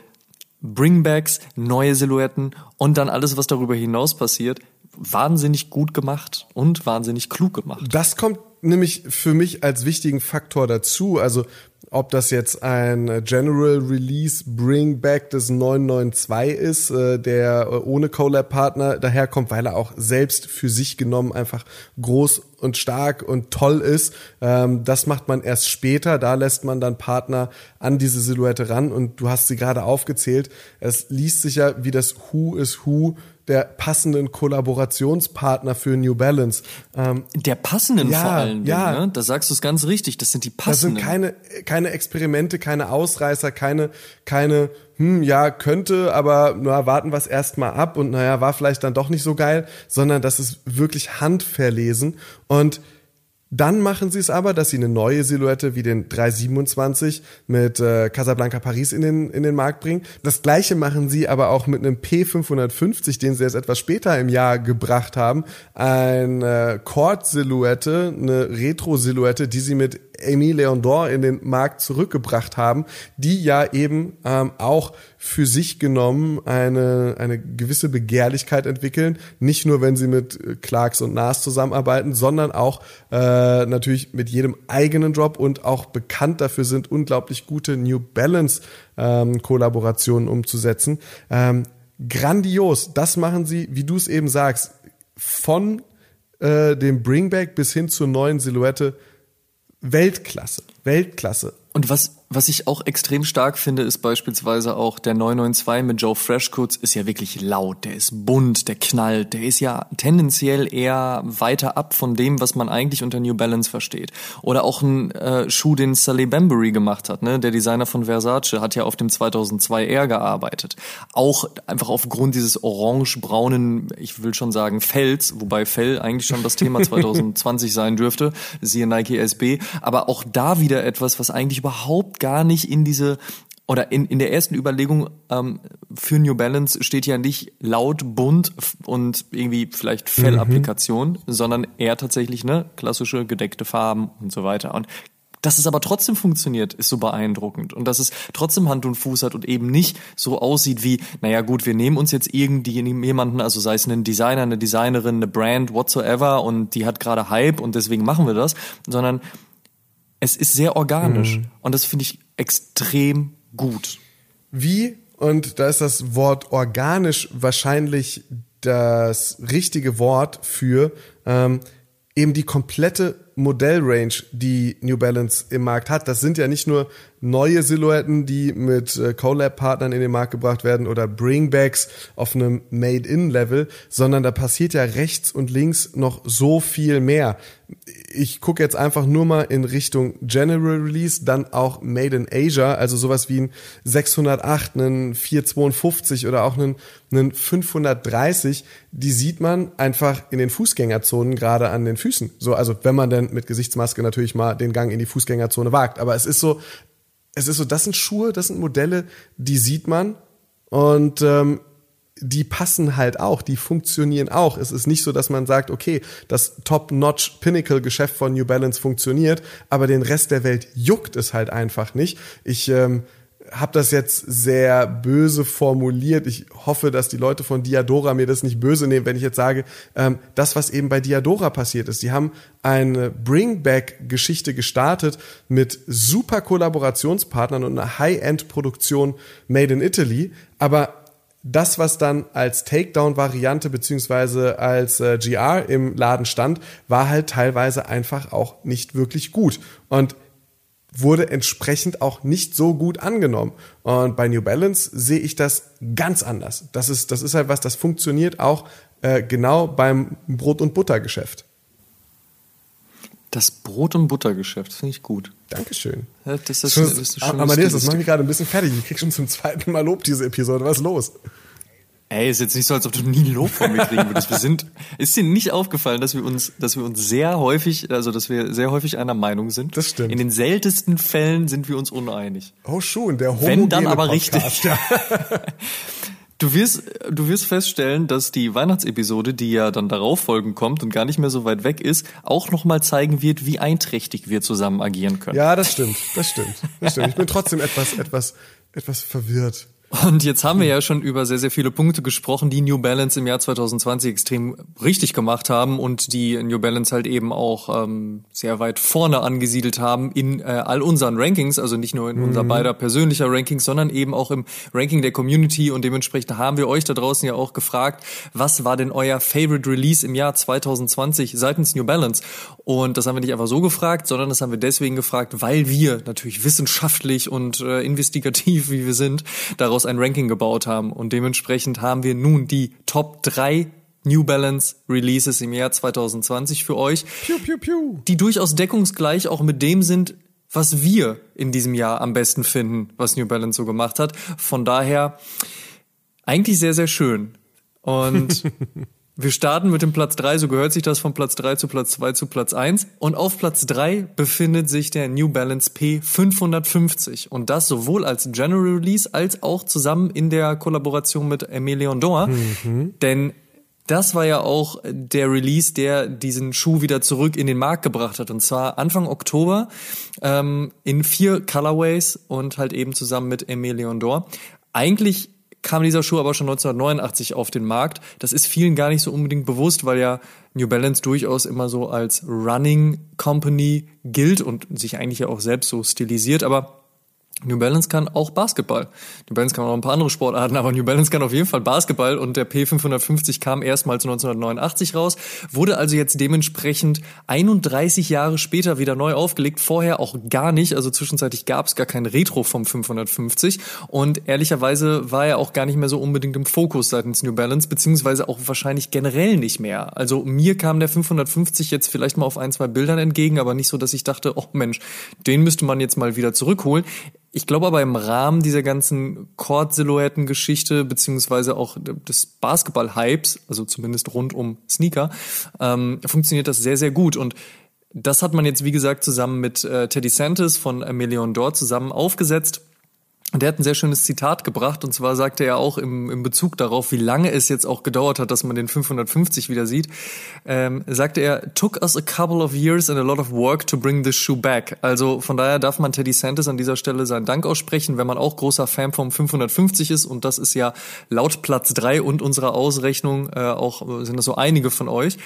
Bringbacks, neue Silhouetten und dann alles, was darüber hinaus passiert, wahnsinnig gut gemacht und wahnsinnig klug gemacht. Das kommt nämlich für mich als wichtigen Faktor dazu. Also ob das jetzt ein General Release Bring Back des 992 ist, äh, der äh, ohne Collab-Partner daherkommt, weil er auch selbst für sich genommen einfach groß und stark und toll ist. Ähm, das macht man erst später. Da lässt man dann Partner an diese Silhouette ran und du hast sie gerade aufgezählt. Es liest sich ja wie das Who is Who der passenden Kollaborationspartner für New Balance. Ähm, der passenden ja, vor allem. Ja, ne? da sagst du es ganz richtig. Das sind die passenden. Das sind keine keine Experimente, keine Ausreißer, keine keine hm, ja, könnte, aber na, warten wir es erstmal ab und naja, war vielleicht dann doch nicht so geil, sondern das ist wirklich handverlesen und dann machen sie es aber, dass sie eine neue Silhouette wie den 327 mit äh, Casablanca Paris in den, in den Markt bringen. Das gleiche machen sie aber auch mit einem P550, den sie jetzt etwas später im Jahr gebracht haben. Eine äh, Cord-Silhouette, eine Retro-Silhouette, die sie mit Amy Leondor in den Markt zurückgebracht haben, die ja eben ähm, auch für sich genommen eine, eine gewisse Begehrlichkeit entwickeln. Nicht nur, wenn sie mit äh, Clarks und Nas zusammenarbeiten, sondern auch äh, natürlich mit jedem eigenen Drop und auch bekannt dafür sind, unglaublich gute New Balance ähm, Kollaborationen umzusetzen. Ähm, grandios. Das machen sie, wie du es eben sagst, von äh, dem Bringback bis hin zur neuen Silhouette Weltklasse, Weltklasse. Und was was ich auch extrem stark finde, ist beispielsweise auch der 992 mit Joe Freshcoods ist ja wirklich laut, der ist bunt, der knallt, der ist ja tendenziell eher weiter ab von dem, was man eigentlich unter New Balance versteht. Oder auch ein äh, Schuh, den Sally Bambury gemacht hat, ne? der Designer von Versace, hat ja auf dem 2002R gearbeitet. Auch einfach aufgrund dieses orange-braunen, ich will schon sagen Fells, wobei Fell eigentlich schon das Thema 2020 sein dürfte, siehe Nike SB, aber auch da wieder etwas, was eigentlich überhaupt gar nicht in diese oder in, in der ersten Überlegung ähm, für New Balance steht ja nicht laut, bunt und irgendwie vielleicht Fellapplikation, mhm. sondern eher tatsächlich ne klassische gedeckte Farben und so weiter. Und dass es aber trotzdem funktioniert, ist so beeindruckend. Und dass es trotzdem Hand und Fuß hat und eben nicht so aussieht wie, naja gut, wir nehmen uns jetzt irgendwie jemanden, also sei es einen Designer, eine Designerin, eine Brand, whatsoever, und die hat gerade Hype und deswegen machen wir das, sondern es ist sehr organisch. Mhm. Und das finde ich extrem gut. Wie, und da ist das Wort organisch wahrscheinlich das richtige Wort für ähm, eben die komplette Modellrange, die New Balance im Markt hat. Das sind ja nicht nur neue Silhouetten, die mit äh, Collab-Partnern in den Markt gebracht werden oder Bringbacks auf einem Made-in-Level, sondern da passiert ja rechts und links noch so viel mehr. Ich gucke jetzt einfach nur mal in Richtung General Release, dann auch Made in Asia, also sowas wie ein 608, einen 452 oder auch einen, einen 530, die sieht man einfach in den Fußgängerzonen gerade an den Füßen. So, also wenn man denn mit Gesichtsmaske natürlich mal den Gang in die Fußgängerzone wagt. Aber es ist so, es ist so, das sind Schuhe, das sind Modelle, die sieht man und ähm, die passen halt auch, die funktionieren auch. Es ist nicht so, dass man sagt, okay, das Top-Notch-Pinnacle-Geschäft von New Balance funktioniert, aber den Rest der Welt juckt es halt einfach nicht. Ich ähm, habe das jetzt sehr böse formuliert. Ich hoffe, dass die Leute von Diadora mir das nicht böse nehmen, wenn ich jetzt sage, ähm, das, was eben bei Diadora passiert ist. Die haben eine Bringback-Geschichte gestartet mit super Kollaborationspartnern und einer High-End-Produktion made in Italy. Aber das, was dann als Takedown-Variante beziehungsweise als äh, GR im Laden stand, war halt teilweise einfach auch nicht wirklich gut. Und wurde entsprechend auch nicht so gut angenommen. Und bei New Balance sehe ich das ganz anders. Das ist, das ist halt was, das funktioniert auch äh, genau beim Brot- und Buttergeschäft. Das Brot- und Buttergeschäft, finde ich gut. Dankeschön. Ja, das ist, das ist schon Amadeus, das macht mich gerade ein bisschen fertig. Ich krieg schon zum zweiten Mal Lob diese Episode. Was ist los? Ey, ist jetzt nicht so, als ob du nie Lob von mir kriegen würdest. Wir sind, ist dir nicht aufgefallen, dass wir uns, dass wir uns sehr häufig, also dass wir sehr häufig einer Meinung sind? Das stimmt. In den seltensten Fällen sind wir uns uneinig. Oh schon, der homogene Wenn dann aber Podcast, richtig. Du wirst, du wirst feststellen, dass die Weihnachtsepisode, die ja dann darauf folgen kommt und gar nicht mehr so weit weg ist, auch nochmal zeigen wird, wie einträchtig wir zusammen agieren können. ja, das stimmt, das stimmt, das stimmt. Ich bin trotzdem etwas, etwas, etwas verwirrt. Und jetzt haben wir ja schon über sehr, sehr viele Punkte gesprochen, die New Balance im Jahr 2020 extrem richtig gemacht haben und die New Balance halt eben auch ähm, sehr weit vorne angesiedelt haben in äh, all unseren Rankings, also nicht nur in unser beider persönlicher Rankings, sondern eben auch im Ranking der Community und dementsprechend haben wir euch da draußen ja auch gefragt, was war denn euer Favorite Release im Jahr 2020 seitens New Balance? Und das haben wir nicht einfach so gefragt, sondern das haben wir deswegen gefragt, weil wir natürlich wissenschaftlich und äh, investigativ, wie wir sind, daraus ein Ranking gebaut haben. Und dementsprechend haben wir nun die Top 3 New Balance Releases im Jahr 2020 für euch, Piu, piu, piu. die durchaus deckungsgleich auch mit dem sind, was wir in diesem Jahr am besten finden, was New Balance so gemacht hat. Von daher eigentlich sehr, sehr schön. Und wir starten mit dem Platz drei. so gehört sich das von Platz drei zu Platz zwei zu Platz eins. Und auf Platz drei befindet sich der New Balance P550. Und das sowohl als General Release als auch zusammen in der Kollaboration mit Emilion Dor. Denn das war ja auch der Release, der diesen Schuh wieder zurück in den Markt gebracht hat. Und zwar Anfang Oktober ähm, in vier Colorways und halt eben zusammen mit Emilion Dor. Eigentlich kam dieser Schuh aber schon 1989 auf den Markt. Das ist vielen gar nicht so unbedingt bewusst, weil ja New Balance durchaus immer so als Running Company gilt und sich eigentlich ja auch selbst so stilisiert. Aber New Balance kann auch Basketball. New Balance kann auch ein paar andere Sportarten, aber New Balance kann auf jeden Fall Basketball und der P550 kam erstmals 1989 raus, wurde also jetzt dementsprechend 31 Jahre später wieder neu aufgelegt, vorher auch gar nicht, also zwischenzeitlich gab es gar kein Retro vom 550 und ehrlicherweise war er auch gar nicht mehr so unbedingt im Fokus seitens New Balance, beziehungsweise auch wahrscheinlich generell nicht mehr. Also mir kam der 550 jetzt vielleicht mal auf ein, zwei Bildern entgegen, aber nicht so, dass ich dachte, oh Mensch, den müsste man jetzt mal wieder zurückholen. Ich glaube aber im Rahmen dieser ganzen Chord-Silhouetten-Geschichte, beziehungsweise auch des Basketball-Hypes, also zumindest rund um Sneaker, ähm, funktioniert das sehr, sehr gut. Und das hat man jetzt, wie gesagt, zusammen mit äh, Teddy Santis von Million Door zusammen aufgesetzt. Und der hat ein sehr schönes Zitat gebracht, und zwar sagte er auch im, im Bezug darauf, wie lange es jetzt auch gedauert hat, dass man den 550 wieder sieht, ähm, sagte er, took us a couple of years and a lot of work to bring this shoe back. Also von daher darf man Teddy Santis an dieser Stelle seinen Dank aussprechen, wenn man auch großer Fan vom 550 ist, und das ist ja laut Platz drei und unserer Ausrechnung äh, auch, sind das so einige von euch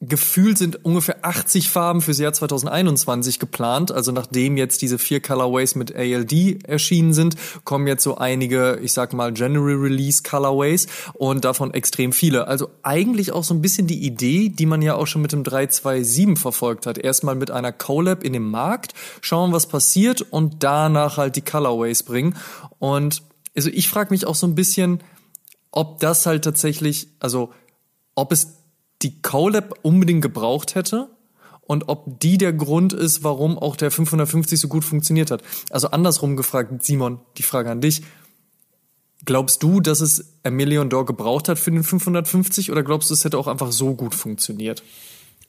gefühlt sind ungefähr 80 Farben fürs Jahr 2021 geplant. Also nachdem jetzt diese vier Colorways mit ALD erschienen sind, kommen jetzt so einige, ich sag mal, General Release Colorways und davon extrem viele. Also eigentlich auch so ein bisschen die Idee, die man ja auch schon mit dem 327 verfolgt hat. Erstmal mit einer Collab in dem Markt, schauen, was passiert und danach halt die Colorways bringen. Und also ich frage mich auch so ein bisschen, ob das halt tatsächlich, also ob es die Colab unbedingt gebraucht hätte und ob die der Grund ist, warum auch der 550 so gut funktioniert hat. Also andersrum gefragt, Simon, die Frage an dich. Glaubst du, dass es ein Million Door gebraucht hat für den 550 oder glaubst du, es hätte auch einfach so gut funktioniert?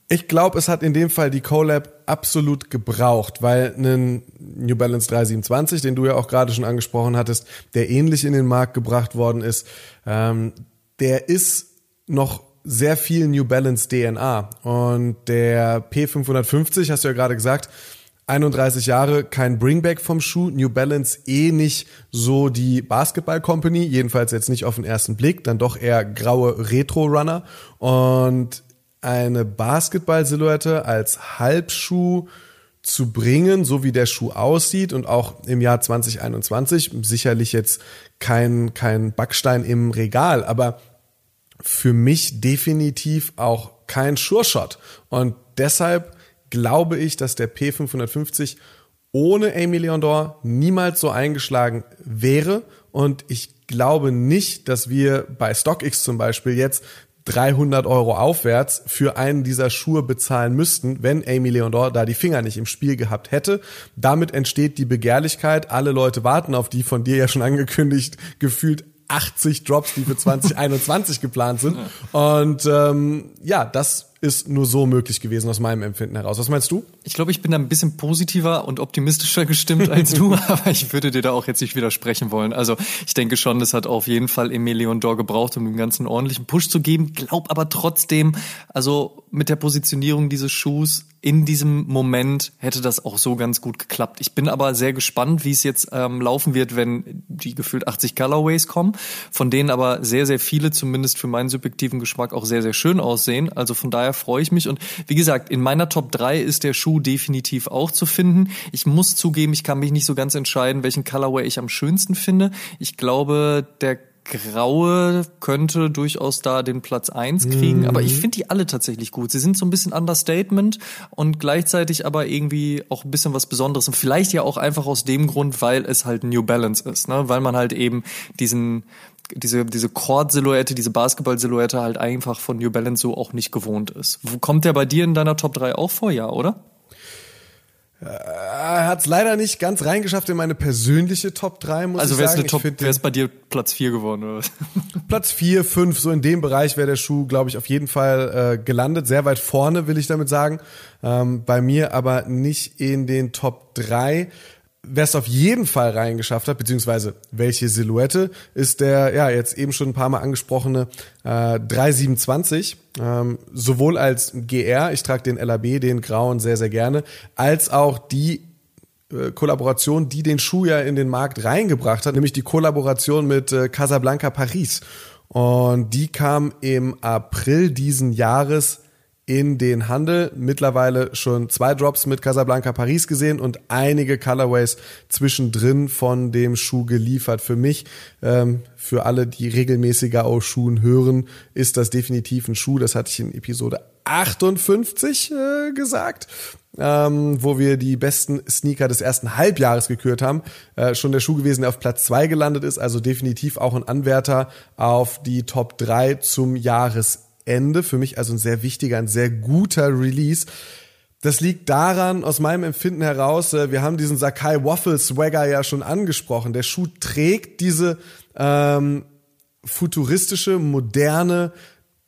Ich glaube, es hat in dem Fall die Colab absolut gebraucht, weil ein New Balance 327, den du ja auch gerade schon angesprochen hattest, der ähnlich in den Markt gebracht worden ist, ähm, der ist noch sehr viel New Balance DNA. Und der P550, hast du ja gerade gesagt, 31 Jahre, kein Bringback vom Schuh. New Balance eh nicht so die Basketball Company, jedenfalls jetzt nicht auf den ersten Blick, dann doch eher graue Retro-Runner. Und eine Basketball-Silhouette als Halbschuh zu bringen, so wie der Schuh aussieht und auch im Jahr 2021 sicherlich jetzt kein, kein Backstein im Regal, aber für mich definitiv auch kein Sure-Shot. Und deshalb glaube ich, dass der P550 ohne Amy Leondor niemals so eingeschlagen wäre. Und ich glaube nicht, dass wir bei StockX zum Beispiel jetzt 300 Euro aufwärts für einen dieser Schuhe bezahlen müssten, wenn Amy Leondor da die Finger nicht im Spiel gehabt hätte. Damit entsteht die Begehrlichkeit. Alle Leute warten auf die von dir ja schon angekündigt gefühlt 80 Drops, die für 2021 geplant sind. Und ähm, ja, das ist nur so möglich gewesen aus meinem Empfinden heraus. Was meinst du? Ich glaube, ich bin da ein bisschen positiver und optimistischer gestimmt als du, aber ich würde dir da auch jetzt nicht widersprechen wollen. Also ich denke schon, das hat auf jeden Fall Emilion Dor gebraucht, um dem ganzen ordentlichen Push zu geben. Glaub aber trotzdem, also mit der Positionierung dieses Schuhs in diesem Moment hätte das auch so ganz gut geklappt. Ich bin aber sehr gespannt, wie es jetzt ähm, laufen wird, wenn die gefühlt 80 Colorways kommen, von denen aber sehr, sehr viele, zumindest für meinen subjektiven Geschmack, auch sehr, sehr schön aussehen. Also von daher freue ich mich. Und wie gesagt, in meiner Top 3 ist der Schuh definitiv auch zu finden. Ich muss zugeben, ich kann mich nicht so ganz entscheiden, welchen Colorway ich am schönsten finde. Ich glaube, der Graue könnte durchaus da den Platz eins kriegen, mhm. aber ich finde die alle tatsächlich gut. Sie sind so ein bisschen Understatement und gleichzeitig aber irgendwie auch ein bisschen was Besonderes und vielleicht ja auch einfach aus dem Grund, weil es halt New Balance ist, ne? weil man halt eben diesen diese diese Chord-Silhouette, diese Basketball-Silhouette halt einfach von New Balance so auch nicht gewohnt ist. Wo kommt der bei dir in deiner Top 3 auch vor, ja, oder? Er hat es leider nicht ganz reingeschafft in meine persönliche Top 3, muss also ich sagen. Also wäre es bei dir Platz 4 geworden, oder? Platz 4, 5, so in dem Bereich wäre der Schuh, glaube ich, auf jeden Fall äh, gelandet. Sehr weit vorne, will ich damit sagen. Ähm, bei mir aber nicht in den Top 3. Wer es auf jeden Fall reingeschafft hat, beziehungsweise welche Silhouette, ist der, ja, jetzt eben schon ein paar Mal angesprochene äh, 327. Ähm, sowohl als GR, ich trage den LAB, den grauen sehr, sehr gerne, als auch die äh, Kollaboration, die den Schuh ja in den Markt reingebracht hat, nämlich die Kollaboration mit äh, Casablanca Paris. Und die kam im April diesen Jahres in den Handel. Mittlerweile schon zwei Drops mit Casablanca Paris gesehen und einige Colorways zwischendrin von dem Schuh geliefert. Für mich, ähm, für alle, die regelmäßiger aus Schuhen hören, ist das definitiv ein Schuh. Das hatte ich in Episode 58 äh, gesagt. Ähm, wo wir die besten Sneaker des ersten Halbjahres gekürt haben, äh, schon der Schuh gewesen, der auf Platz zwei gelandet ist, also definitiv auch ein Anwärter auf die Top 3 zum Ende. Für mich also ein sehr wichtiger, ein sehr guter Release. Das liegt daran, aus meinem Empfinden heraus, äh, wir haben diesen Sakai Waffle Swagger ja schon angesprochen. Der Schuh trägt diese ähm, futuristische, moderne,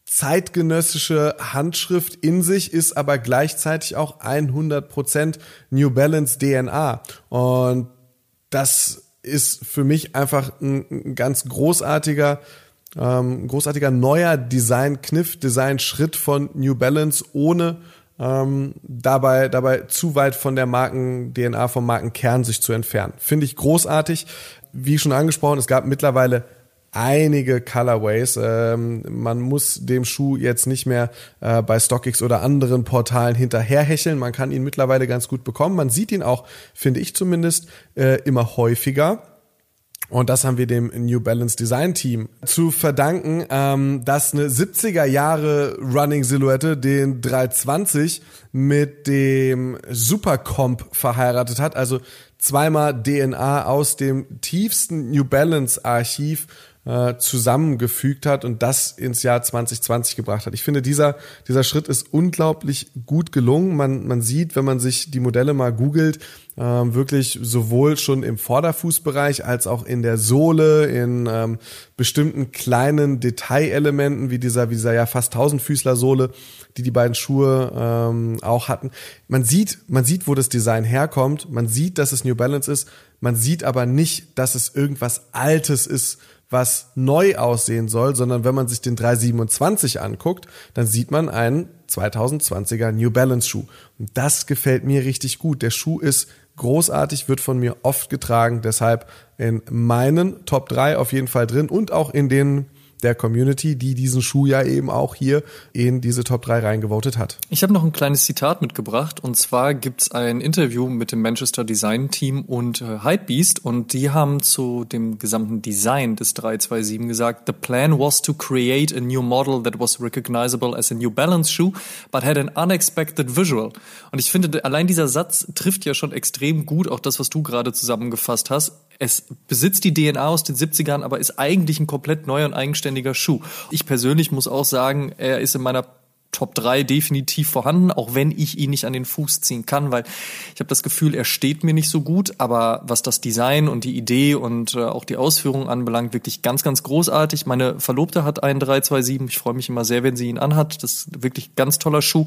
zeitgenössische Handschrift in sich, ist aber gleichzeitig auch 100% New Balance DNA. Und das ist für mich einfach ein, ein ganz großartiger, ähm, großartiger neuer Design-Kniff, Design-Schritt von New Balance, ohne ähm, dabei, dabei zu weit von der Marken-DNA, vom Markenkern sich zu entfernen. Finde ich großartig. Wie schon angesprochen, es gab mittlerweile einige Colorways. Ähm, man muss dem Schuh jetzt nicht mehr äh, bei StockX oder anderen Portalen hinterherhecheln. Man kann ihn mittlerweile ganz gut bekommen. Man sieht ihn auch, finde ich zumindest, äh, immer häufiger. Und das haben wir dem New Balance Design Team zu verdanken, ähm, dass eine 70er Jahre Running Silhouette den 320 mit dem Supercomp verheiratet hat. Also zweimal DNA aus dem tiefsten New Balance Archiv äh, zusammengefügt hat und das ins Jahr 2020 gebracht hat. Ich finde, dieser, dieser Schritt ist unglaublich gut gelungen. Man, man sieht, wenn man sich die Modelle mal googelt, äh, wirklich sowohl schon im Vorderfußbereich als auch in der Sohle, in ähm, bestimmten kleinen Detailelementen wie dieser, wie dieser ja fast tausendfüßler Sohle, die die beiden Schuhe ähm, auch hatten. Man sieht, man sieht, wo das Design herkommt. Man sieht, dass es New Balance ist. Man sieht aber nicht, dass es irgendwas Altes ist, was neu aussehen soll, sondern wenn man sich den 327 anguckt, dann sieht man einen 2020er New Balance Schuh. Und das gefällt mir richtig gut. Der Schuh ist großartig, wird von mir oft getragen, deshalb in meinen Top 3 auf jeden Fall drin und auch in den der Community, die diesen Schuh ja eben auch hier in diese Top 3 reingevotet hat. Ich habe noch ein kleines Zitat mitgebracht und zwar gibt's ein Interview mit dem Manchester Design Team und äh, Hypebeast und die haben zu dem gesamten Design des 327 gesagt, The plan was to create a new model that was recognizable as a New Balance shoe, but had an unexpected visual. Und ich finde, allein dieser Satz trifft ja schon extrem gut auch das, was du gerade zusammengefasst hast es besitzt die DNA aus den 70ern, aber ist eigentlich ein komplett neuer und eigenständiger Schuh. Ich persönlich muss auch sagen, er ist in meiner Top 3 definitiv vorhanden, auch wenn ich ihn nicht an den Fuß ziehen kann, weil ich habe das Gefühl, er steht mir nicht so gut, aber was das Design und die Idee und äh, auch die Ausführung anbelangt, wirklich ganz, ganz großartig. Meine Verlobte hat einen 327, ich freue mich immer sehr, wenn sie ihn anhat. Das ist wirklich ganz toller Schuh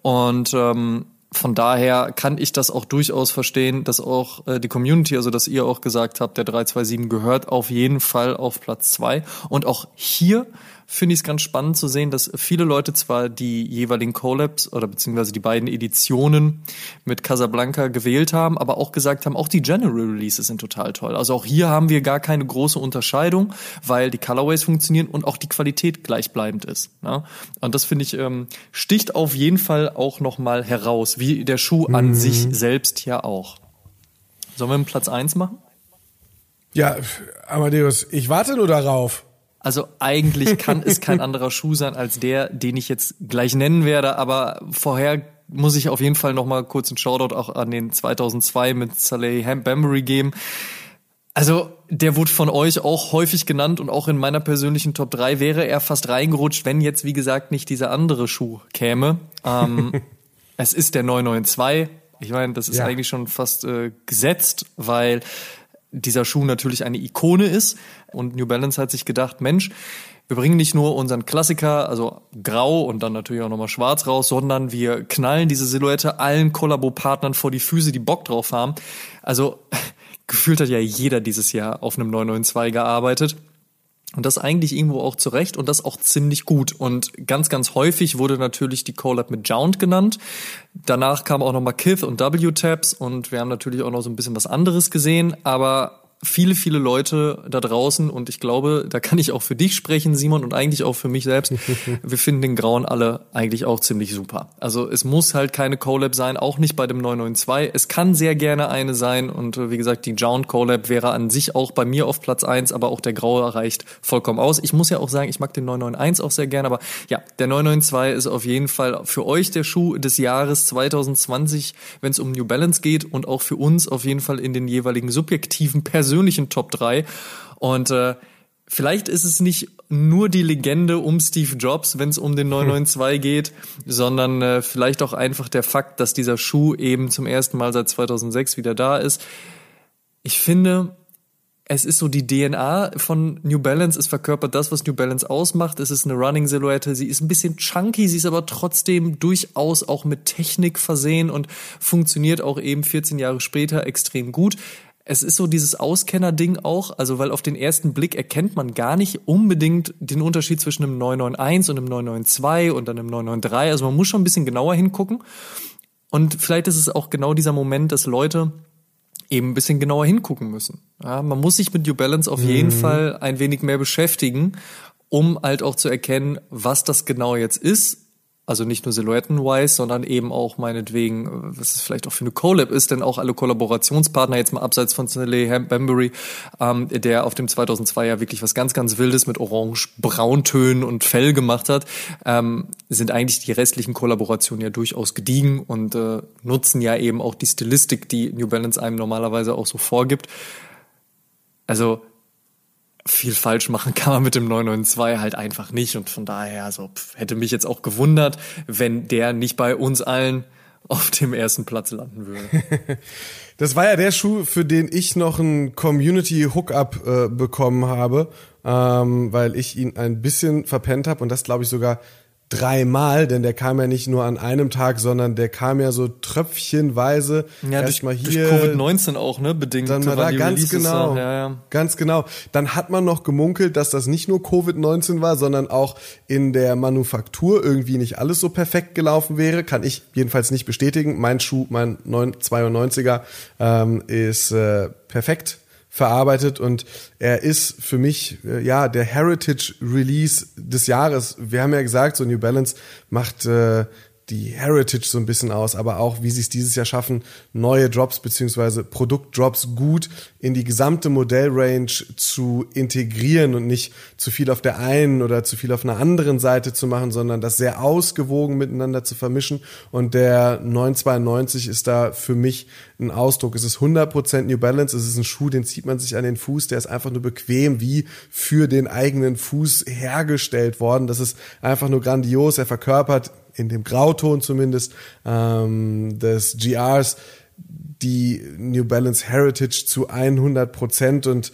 und ähm, von daher kann ich das auch durchaus verstehen, dass auch äh, die Community, also dass ihr auch gesagt habt, der 327 gehört auf jeden Fall auf Platz zwei. Und auch hier finde ich es ganz spannend zu sehen, dass viele Leute zwar die jeweiligen Collabs oder beziehungsweise die beiden Editionen mit Casablanca gewählt haben, aber auch gesagt haben, auch die General Releases sind total toll. Also auch hier haben wir gar keine große Unterscheidung, weil die Colorways funktionieren und auch die Qualität gleichbleibend ist. Ne? Und das finde ich ähm, sticht auf jeden Fall auch nochmal heraus, wie der Schuh an mhm. sich selbst ja auch. Sollen wir einen Platz eins machen? Ja, Amadeus, ich warte nur darauf. Also eigentlich kann es kein anderer Schuh sein als der, den ich jetzt gleich nennen werde, aber vorher muss ich auf jeden Fall noch mal kurz einen Shoutout auch an den 2002 mit Saleh Bambury geben. Also, der wurde von euch auch häufig genannt und auch in meiner persönlichen Top 3 wäre er fast reingerutscht, wenn jetzt, wie gesagt, nicht dieser andere Schuh käme. Ähm, es ist der 992. Ich meine, das ist ja. eigentlich schon fast äh, gesetzt, weil dieser Schuh natürlich eine Ikone ist. Und New Balance hat sich gedacht, Mensch, wir bringen nicht nur unseren Klassiker, also grau und dann natürlich auch nochmal schwarz raus, sondern wir knallen diese Silhouette allen Kollabo-Partnern vor die Füße, die Bock drauf haben. Also gefühlt hat ja jeder dieses Jahr auf einem 992 gearbeitet. Und das eigentlich irgendwo auch zurecht und das auch ziemlich gut. Und ganz, ganz häufig wurde natürlich die Collab mit Jount genannt. Danach kam auch nochmal Kith und W-Tabs und wir haben natürlich auch noch so ein bisschen was anderes gesehen. Aber viele, viele Leute da draußen und ich glaube, da kann ich auch für dich sprechen, Simon, und eigentlich auch für mich selbst. Wir finden den Grauen alle eigentlich auch ziemlich super. Also es muss halt keine Collab sein, auch nicht bei dem 992. Es kann sehr gerne eine sein und äh, wie gesagt, die Jound Collab wäre an sich auch bei mir auf Platz eins, aber auch der Graue reicht vollkommen aus. Ich muss ja auch sagen, ich mag den 991 auch sehr gerne, aber ja, der 992 ist auf jeden Fall für euch der Schuh des Jahres 2020, wenn es um New Balance geht und auch für uns auf jeden Fall in den jeweiligen subjektiven Personen persönlichen Top 3. Und äh, vielleicht ist es nicht nur die Legende um Steve Jobs, wenn es um den 992 hm. geht, sondern äh, vielleicht auch einfach der Fakt, dass dieser Schuh eben zum ersten Mal seit 2006 wieder da ist. Ich finde, es ist so die DNA von New Balance, es verkörpert das, was New Balance ausmacht. Es ist eine Running-Silhouette, sie ist ein bisschen chunky, sie ist aber trotzdem durchaus auch mit Technik versehen und funktioniert auch eben 14 Jahre später extrem gut es ist so dieses Auskenner-Ding auch, also weil auf den ersten Blick erkennt man gar nicht unbedingt den Unterschied zwischen einem 991 und einem 992 und dann einem 993. Also man muss schon ein bisschen genauer hingucken. Und vielleicht ist es auch genau dieser Moment, dass Leute eben ein bisschen genauer hingucken müssen. Ja, man muss sich mit New Balance auf jeden mhm. Fall ein wenig mehr beschäftigen, um halt auch zu erkennen, was das genau jetzt ist also nicht nur Silhouetten-wise, sondern eben auch meinetwegen, was es vielleicht auch für eine Collab ist, denn auch alle Kollaborationspartner, jetzt mal abseits von Stanley Bambury, ähm, der auf dem 2002 ja wirklich was ganz, ganz Wildes mit Orange-Brauntönen und Fell gemacht hat, ähm, sind eigentlich die restlichen Kollaborationen ja durchaus gediegen und äh, nutzen ja eben auch die Stilistik, die New Balance einem normalerweise auch so vorgibt. Also viel falsch machen kann man mit dem 992 halt einfach nicht. Und von daher, so pff, hätte mich jetzt auch gewundert, wenn der nicht bei uns allen auf dem ersten Platz landen würde. das war ja der Schuh, für den ich noch ein Community Hookup äh, bekommen habe, ähm, weil ich ihn ein bisschen verpennt habe und das glaube ich sogar dreimal, denn der kam ja nicht nur an einem Tag, sondern der kam ja so tröpfchenweise. Ja, durch, mal hier, durch Covid-19 auch, ne, bedingt. Dann mal da, ganz genau. Ja, ja. Ganz genau. Dann hat man noch gemunkelt, dass das nicht nur Covid-19 war, sondern auch in der Manufaktur irgendwie nicht alles so perfekt gelaufen wäre. Kann ich jedenfalls nicht bestätigen. Mein Schuh, mein 92er, ähm, ist äh, perfekt verarbeitet und er ist für mich äh, ja der Heritage Release des Jahres. Wir haben ja gesagt, so New Balance macht äh, die Heritage so ein bisschen aus, aber auch, wie sie es dieses Jahr schaffen, neue Drops beziehungsweise Produktdrops gut in die gesamte Modellrange zu integrieren und nicht zu viel auf der einen oder zu viel auf einer anderen Seite zu machen, sondern das sehr ausgewogen miteinander zu vermischen. Und der 992 ist da für mich ein Ausdruck. Es ist 100% New Balance, es ist ein Schuh, den zieht man sich an den Fuß, der ist einfach nur bequem wie für den eigenen Fuß hergestellt worden. Das ist einfach nur grandios. Er verkörpert in dem Grauton zumindest ähm, des GRs die New Balance Heritage zu 100 Prozent und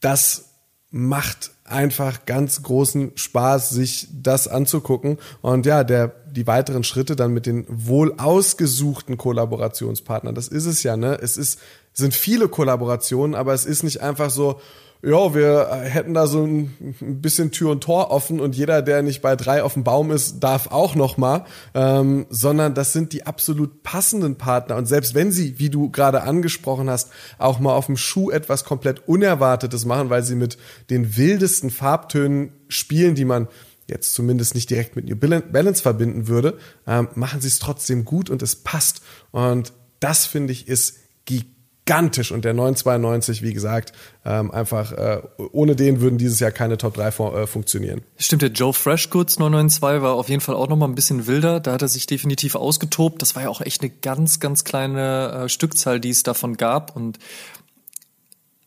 das macht einfach ganz großen Spaß, sich das anzugucken. Und ja, der, die weiteren Schritte dann mit den wohl ausgesuchten Kollaborationspartnern, das ist es ja, ne? Es ist, sind viele Kollaborationen, aber es ist nicht einfach so, ja, wir hätten da so ein, bisschen Tür und Tor offen und jeder, der nicht bei drei auf dem Baum ist, darf auch noch mal, ähm, sondern das sind die absolut passenden Partner. Und selbst wenn sie, wie du gerade angesprochen hast, auch mal auf dem Schuh etwas komplett Unerwartetes machen, weil sie mit den wildesten Farbtönen spielen, die man jetzt zumindest nicht direkt mit New Balance verbinden würde, ähm, machen sie es trotzdem gut und es passt. Und das finde ich ist gigantisch gigantisch und der 992, wie gesagt, ähm, einfach äh, ohne den würden dieses Jahr keine Top 3 fun äh, funktionieren. Stimmt, der Joe Freshgoods 992 war auf jeden Fall auch nochmal ein bisschen wilder, da hat er sich definitiv ausgetobt. Das war ja auch echt eine ganz, ganz kleine äh, Stückzahl, die es davon gab und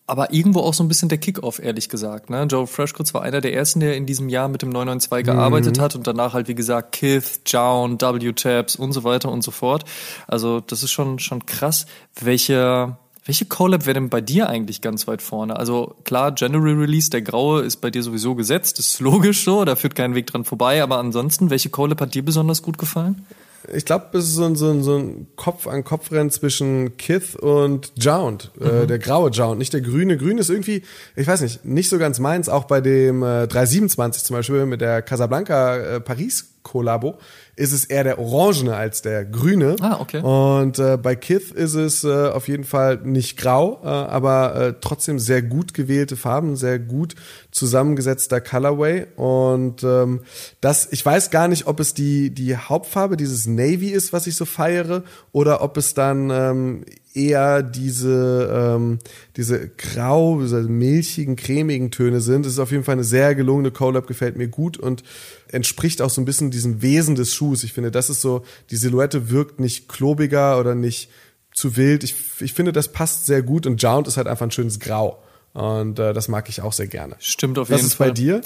aber irgendwo auch so ein bisschen der Kickoff, ehrlich gesagt. Ne? Joe Freshgoods war einer der ersten, der in diesem Jahr mit dem 992 gearbeitet mhm. hat und danach halt, wie gesagt, Kith, Jown, W-Tabs und so weiter und so fort. Also das ist schon, schon krass, welche welche Collab wäre denn bei dir eigentlich ganz weit vorne? Also klar, General Release, der graue ist bei dir sowieso gesetzt, ist logisch so, da führt kein Weg dran vorbei, aber ansonsten, welche Collab hat dir besonders gut gefallen? Ich glaube, es ist so ein, so ein, so ein Kopf-an-Kopf-Rennen zwischen Kith und Jound. Äh, mhm. Äh, der graue Jound, nicht der grüne. Grün ist irgendwie, ich weiß nicht, nicht so ganz meins. Auch bei dem äh, 327 zum Beispiel mit der Casablanca äh, Paris Kollabo ist es eher der orangene als der grüne. Ah, okay. Und äh, bei Kith ist es äh, auf jeden Fall nicht grau, äh, aber äh, trotzdem sehr gut gewählte Farben, sehr gut zusammengesetzter Colorway. Und ähm, das, ich weiß gar nicht, ob es die, die Hauptfarbe, dieses Navy ist, was ich so feiere, oder ob es dann ähm, eher diese, ähm, diese grau, diese milchigen, cremigen Töne sind. Es ist auf jeden Fall eine sehr gelungene Collab, gefällt mir gut und entspricht auch so ein bisschen diesem Wesen des Schuhs. Ich finde, das ist so, die Silhouette wirkt nicht klobiger oder nicht zu wild. Ich, ich finde, das passt sehr gut und Jount ist halt einfach ein schönes Grau. Und äh, das mag ich auch sehr gerne. Stimmt auf jeden Fall. Was ist bei dir?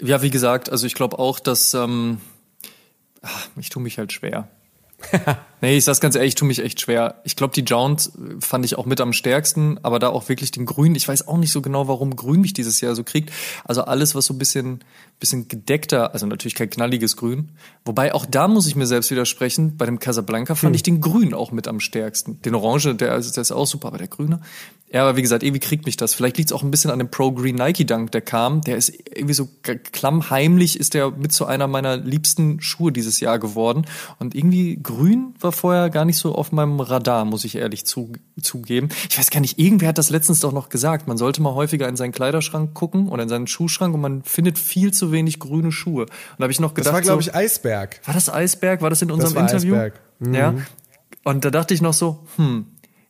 Ja, wie gesagt, also ich glaube auch, dass ähm, ach, ich tue mich halt schwer. nee, ich sag's ganz ehrlich, ich tue mich echt schwer. Ich glaube, die Jones fand ich auch mit am stärksten, aber da auch wirklich den Grün. Ich weiß auch nicht so genau, warum Grün mich dieses Jahr so kriegt. Also alles, was so ein bisschen, bisschen gedeckter, also natürlich kein knalliges Grün. Wobei auch da muss ich mir selbst widersprechen. Bei dem Casablanca fand hm. ich den Grün auch mit am stärksten. Den Orange, der, der ist auch super, aber der Grüne. Ja, aber wie gesagt, irgendwie kriegt mich das. Vielleicht liegt es auch ein bisschen an dem Pro Green Nike Dunk, der kam. Der ist irgendwie so klammheimlich, ist der mit zu einer meiner liebsten Schuhe dieses Jahr geworden. Und irgendwie grün war vorher gar nicht so auf meinem Radar, muss ich ehrlich zu, zugeben. Ich weiß gar nicht, irgendwer hat das letztens doch noch gesagt. Man sollte mal häufiger in seinen Kleiderschrank gucken oder in seinen Schuhschrank und man findet viel zu wenig grüne Schuhe. Und da habe ich noch gedacht. Das war, glaube ich, Eisberg. War das Eisberg? War das in unserem das Interview? Eisberg. Mhm. Ja. Und da dachte ich noch so, hm,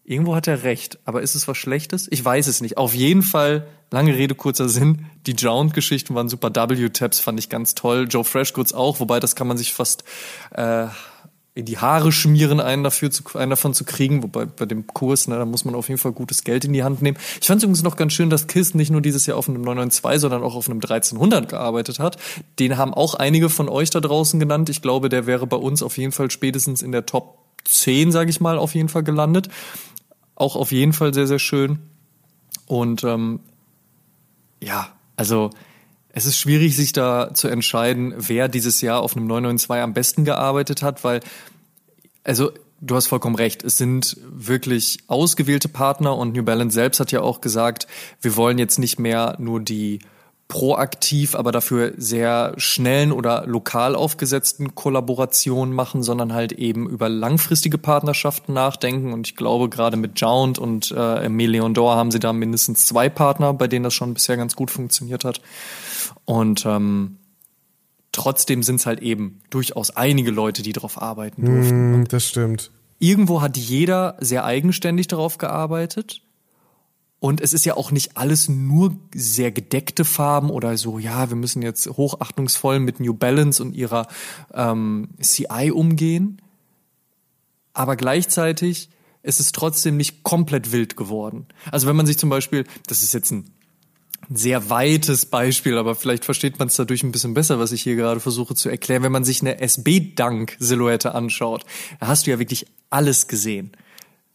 Irgendwo hat er recht, aber ist es was Schlechtes? Ich weiß es nicht. Auf jeden Fall, lange Rede, kurzer Sinn, die Jound-Geschichten waren super. W-Tabs fand ich ganz toll. Joe Freshgoods auch, wobei das kann man sich fast äh, in die Haare schmieren, einen dafür zu, einen davon zu kriegen. Wobei bei dem Kurs, ne, da muss man auf jeden Fall gutes Geld in die Hand nehmen. Ich fand es übrigens noch ganz schön, dass KISS nicht nur dieses Jahr auf einem 992, sondern auch auf einem 1300 gearbeitet hat. Den haben auch einige von euch da draußen genannt. Ich glaube, der wäre bei uns auf jeden Fall spätestens in der Top 10, sage ich mal, auf jeden Fall gelandet. Auch auf jeden Fall sehr, sehr schön. Und ähm, ja, also es ist schwierig, sich da zu entscheiden, wer dieses Jahr auf einem 992 am besten gearbeitet hat, weil, also du hast vollkommen recht, es sind wirklich ausgewählte Partner und New Balance selbst hat ja auch gesagt, wir wollen jetzt nicht mehr nur die proaktiv, aber dafür sehr schnellen oder lokal aufgesetzten Kollaborationen machen, sondern halt eben über langfristige Partnerschaften nachdenken. Und ich glaube, gerade mit Jound und äh, Emile Dor haben sie da mindestens zwei Partner, bei denen das schon bisher ganz gut funktioniert hat. Und ähm, trotzdem sind es halt eben durchaus einige Leute, die darauf arbeiten durften. Mm, das stimmt. Irgendwo hat jeder sehr eigenständig darauf gearbeitet. Und es ist ja auch nicht alles nur sehr gedeckte Farben oder so, ja, wir müssen jetzt hochachtungsvoll mit New Balance und ihrer ähm, CI umgehen. Aber gleichzeitig ist es trotzdem nicht komplett wild geworden. Also wenn man sich zum Beispiel, das ist jetzt ein sehr weites Beispiel, aber vielleicht versteht man es dadurch ein bisschen besser, was ich hier gerade versuche zu erklären. Wenn man sich eine SB-Dunk-Silhouette anschaut, da hast du ja wirklich alles gesehen.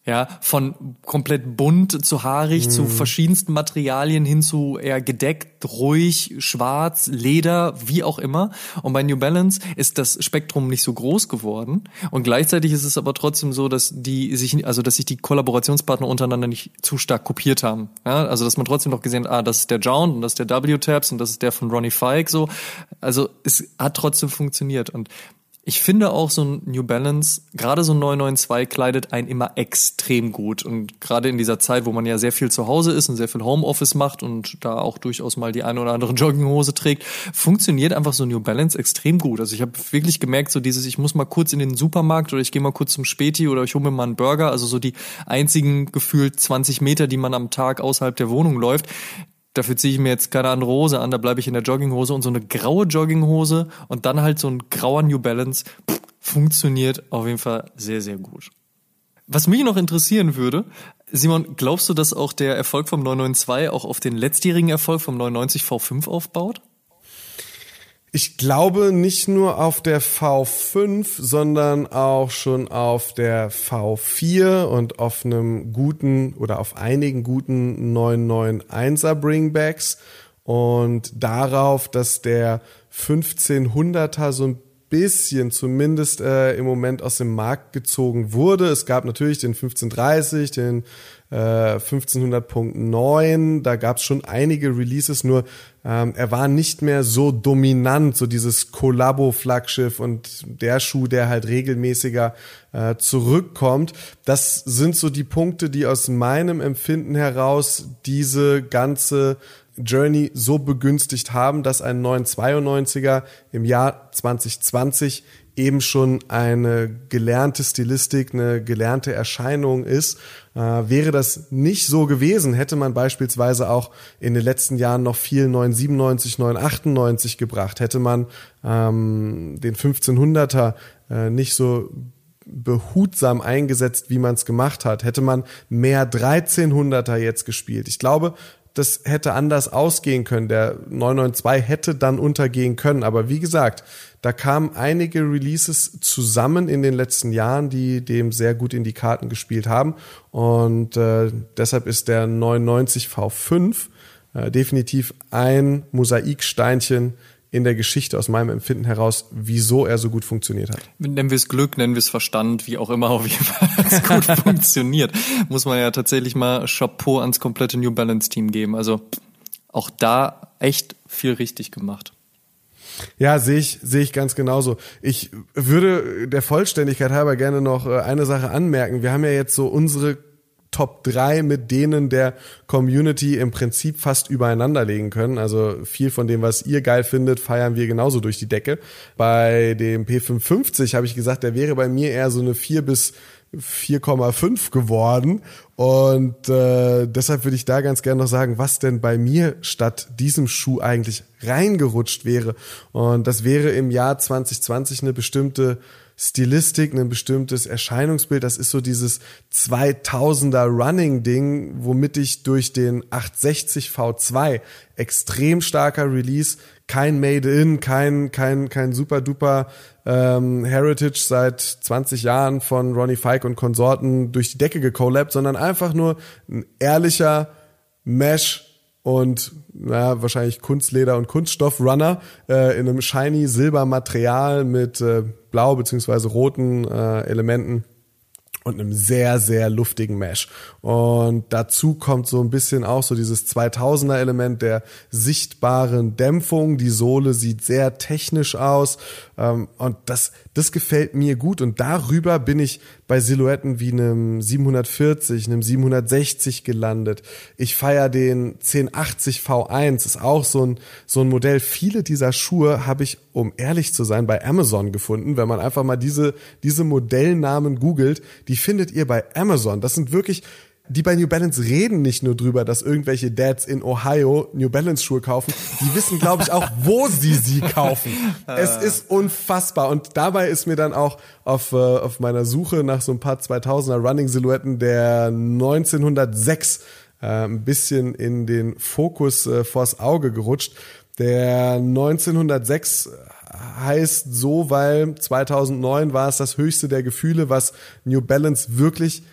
Ja, von komplett bunt zu haarig, mhm. zu verschiedensten Materialien hin zu eher gedeckt, ruhig, schwarz, Leder, wie auch immer. Und bei New Balance ist das Spektrum nicht so groß geworden. Und gleichzeitig ist es aber trotzdem so, dass die sich, also dass sich die Kollaborationspartner untereinander nicht zu stark kopiert haben. Ja, also dass man trotzdem noch gesehen hat, ah, das ist der Jound und das ist der W-Tabs und das ist der von Ronnie Fike so. Also es hat trotzdem funktioniert. Und ich finde auch so ein New Balance, gerade so ein 992 kleidet einen immer extrem gut. Und gerade in dieser Zeit, wo man ja sehr viel zu Hause ist und sehr viel Homeoffice macht und da auch durchaus mal die eine oder andere Jogginghose trägt, funktioniert einfach so New Balance extrem gut. Also ich habe wirklich gemerkt, so dieses, ich muss mal kurz in den Supermarkt oder ich gehe mal kurz zum Späti oder ich hole mir mal einen Burger, also so die einzigen gefühlt 20 Meter, die man am Tag außerhalb der Wohnung läuft, dafür ziehe ich mir jetzt keine andere Hose an, da bleibe ich in der Jogginghose und so eine graue Jogginghose und dann halt so ein grauer New Balance pff, funktioniert auf jeden Fall sehr, sehr gut. Was mich noch interessieren würde, Simon, glaubst du, dass auch der Erfolg vom 992 auch auf den letztjährigen Erfolg vom 990 V5 aufbaut? Ich glaube nicht nur auf der V5, sondern auch schon auf der V4 und auf einem guten oder auf einigen guten 991er Bringbacks und darauf, dass der 1500er so ein bisschen zumindest äh, im Moment aus dem Markt gezogen wurde. Es gab natürlich den 1530, den äh, 1500.9, da gab es schon einige Releases, nur ähm, er war nicht mehr so dominant, so dieses Collabo-Flaggschiff und der Schuh, der halt regelmäßiger äh, zurückkommt. Das sind so die Punkte, die aus meinem Empfinden heraus diese ganze Journey so begünstigt haben, dass ein 992er im Jahr 2020 eben schon eine gelernte Stilistik, eine gelernte Erscheinung ist. Äh, wäre das nicht so gewesen, hätte man beispielsweise auch in den letzten Jahren noch viel 997, 998 gebracht, hätte man ähm, den 1500er äh, nicht so behutsam eingesetzt, wie man es gemacht hat, hätte man mehr 1300er jetzt gespielt. Ich glaube, das hätte anders ausgehen können. Der 992 hätte dann untergehen können. Aber wie gesagt, da kamen einige Releases zusammen in den letzten Jahren, die dem sehr gut in die Karten gespielt haben. Und äh, deshalb ist der 990 V5 äh, definitiv ein Mosaiksteinchen in der Geschichte aus meinem Empfinden heraus, wieso er so gut funktioniert hat. Nennen wir es Glück, nennen wir es Verstand, wie auch immer, auf jeden Fall es gut funktioniert. Muss man ja tatsächlich mal Chapeau ans komplette New Balance Team geben. Also auch da echt viel richtig gemacht. Ja, sehe ich, sehe ich ganz genauso. Ich würde der Vollständigkeit halber gerne noch äh, eine Sache anmerken. Wir haben ja jetzt so unsere Top 3 mit denen der Community im Prinzip fast übereinander legen können. Also viel von dem, was ihr geil findet, feiern wir genauso durch die Decke. Bei dem P550 habe ich gesagt, der wäre bei mir eher so eine 4 bis 4,5 geworden. Und äh, deshalb würde ich da ganz gerne noch sagen, was denn bei mir statt diesem Schuh eigentlich reingerutscht wäre. Und das wäre im Jahr 2020 eine bestimmte Stilistik, ein bestimmtes Erscheinungsbild. Das ist so dieses 2000er Running-Ding, womit ich durch den 860 V2 extrem starker Release, kein Made-in, kein, kein, kein super duper ähm, Heritage seit 20 Jahren von Ronnie Fike und Konsorten durch die Decke gecollabt, sondern einfach nur ein ehrlicher Mesh und na, wahrscheinlich Kunstleder und Kunststoff-Runner äh, in einem shiny Silbermaterial mit äh, blau beziehungsweise roten äh, Elementen und einem sehr, sehr luftigen Mesh. Und dazu kommt so ein bisschen auch so dieses 2000er Element der sichtbaren Dämpfung. Die Sohle sieht sehr technisch aus. Ähm, und das, das gefällt mir gut. Und darüber bin ich bei Silhouetten wie einem 740, einem 760 gelandet. Ich feiere den 1080 V1, ist auch so ein, so ein Modell. Viele dieser Schuhe habe ich, um ehrlich zu sein, bei Amazon gefunden. Wenn man einfach mal diese, diese Modellnamen googelt, die findet ihr bei Amazon. Das sind wirklich die bei New Balance reden nicht nur drüber, dass irgendwelche Dads in Ohio New Balance Schuhe kaufen. Die wissen, glaube ich, auch, wo sie sie kaufen. es ist unfassbar. Und dabei ist mir dann auch auf, äh, auf meiner Suche nach so ein paar 2000er Running Silhouetten der 1906 äh, ein bisschen in den Fokus äh, vors Auge gerutscht. Der 1906 heißt so, weil 2009 war es das höchste der Gefühle, was New Balance wirklich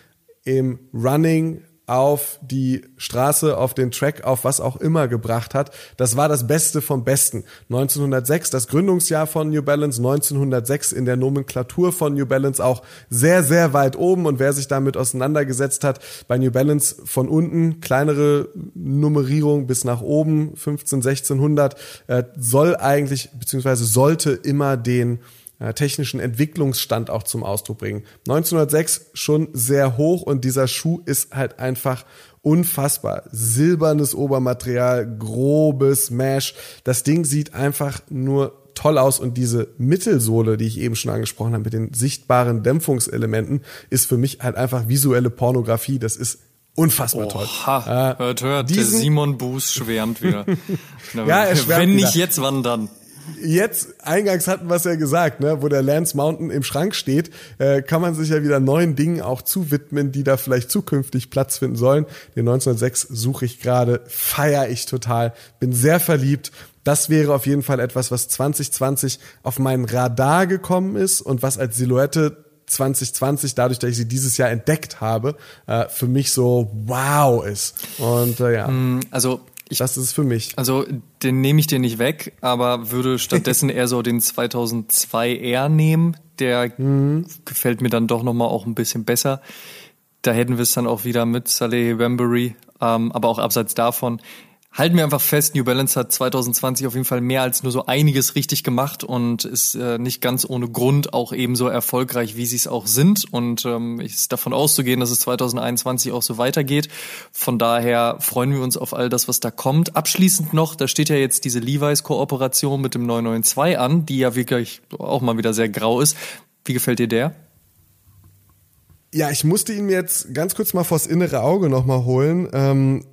im Running auf die Straße, auf den Track, auf was auch immer gebracht hat. Das war das Beste vom Besten. 1906, das Gründungsjahr von New Balance, 1906 in der Nomenklatur von New Balance auch sehr, sehr weit oben. Und wer sich damit auseinandergesetzt hat, bei New Balance von unten, kleinere Nummerierung bis nach oben, 15, 1600, äh, soll eigentlich, beziehungsweise sollte immer den äh, technischen Entwicklungsstand auch zum Ausdruck bringen. 1906 schon sehr hoch und dieser Schuh ist halt einfach unfassbar. Silbernes Obermaterial, grobes Mesh. Das Ding sieht einfach nur toll aus und diese Mittelsohle, die ich eben schon angesprochen habe, mit den sichtbaren Dämpfungselementen, ist für mich halt einfach visuelle Pornografie. Das ist unfassbar Oha, toll. Äh, hört, hört, der Simon Buß schwärmt wieder. ja, er schwärmt Wenn nicht wieder. jetzt, wann dann? Jetzt, eingangs hatten wir es ja gesagt, ne, wo der Lance Mountain im Schrank steht, äh, kann man sich ja wieder neuen Dingen auch zuwidmen, die da vielleicht zukünftig Platz finden sollen. Den 1906 suche ich gerade, feier ich total, bin sehr verliebt. Das wäre auf jeden Fall etwas, was 2020 auf meinen Radar gekommen ist und was als Silhouette 2020, dadurch, dass ich sie dieses Jahr entdeckt habe, äh, für mich so wow ist. Und äh, ja. Mm, also ich, das ist es für mich. Also den nehme ich dir nicht weg, aber würde stattdessen eher so den 2002R nehmen. Der mhm. gefällt mir dann doch nochmal auch ein bisschen besser. Da hätten wir es dann auch wieder mit Saleh Wembury, ähm, aber auch abseits davon halten wir einfach fest, New Balance hat 2020 auf jeden Fall mehr als nur so einiges richtig gemacht und ist äh, nicht ganz ohne Grund auch ebenso erfolgreich, wie sie es auch sind. Und ähm, ist davon auszugehen, dass es 2021 auch so weitergeht. Von daher freuen wir uns auf all das, was da kommt. Abschließend noch, da steht ja jetzt diese Levi's-Kooperation mit dem 992 an, die ja wirklich auch mal wieder sehr grau ist. Wie gefällt dir der? Ja, ich musste ihn mir jetzt ganz kurz mal vors innere Auge nochmal holen. Ähm,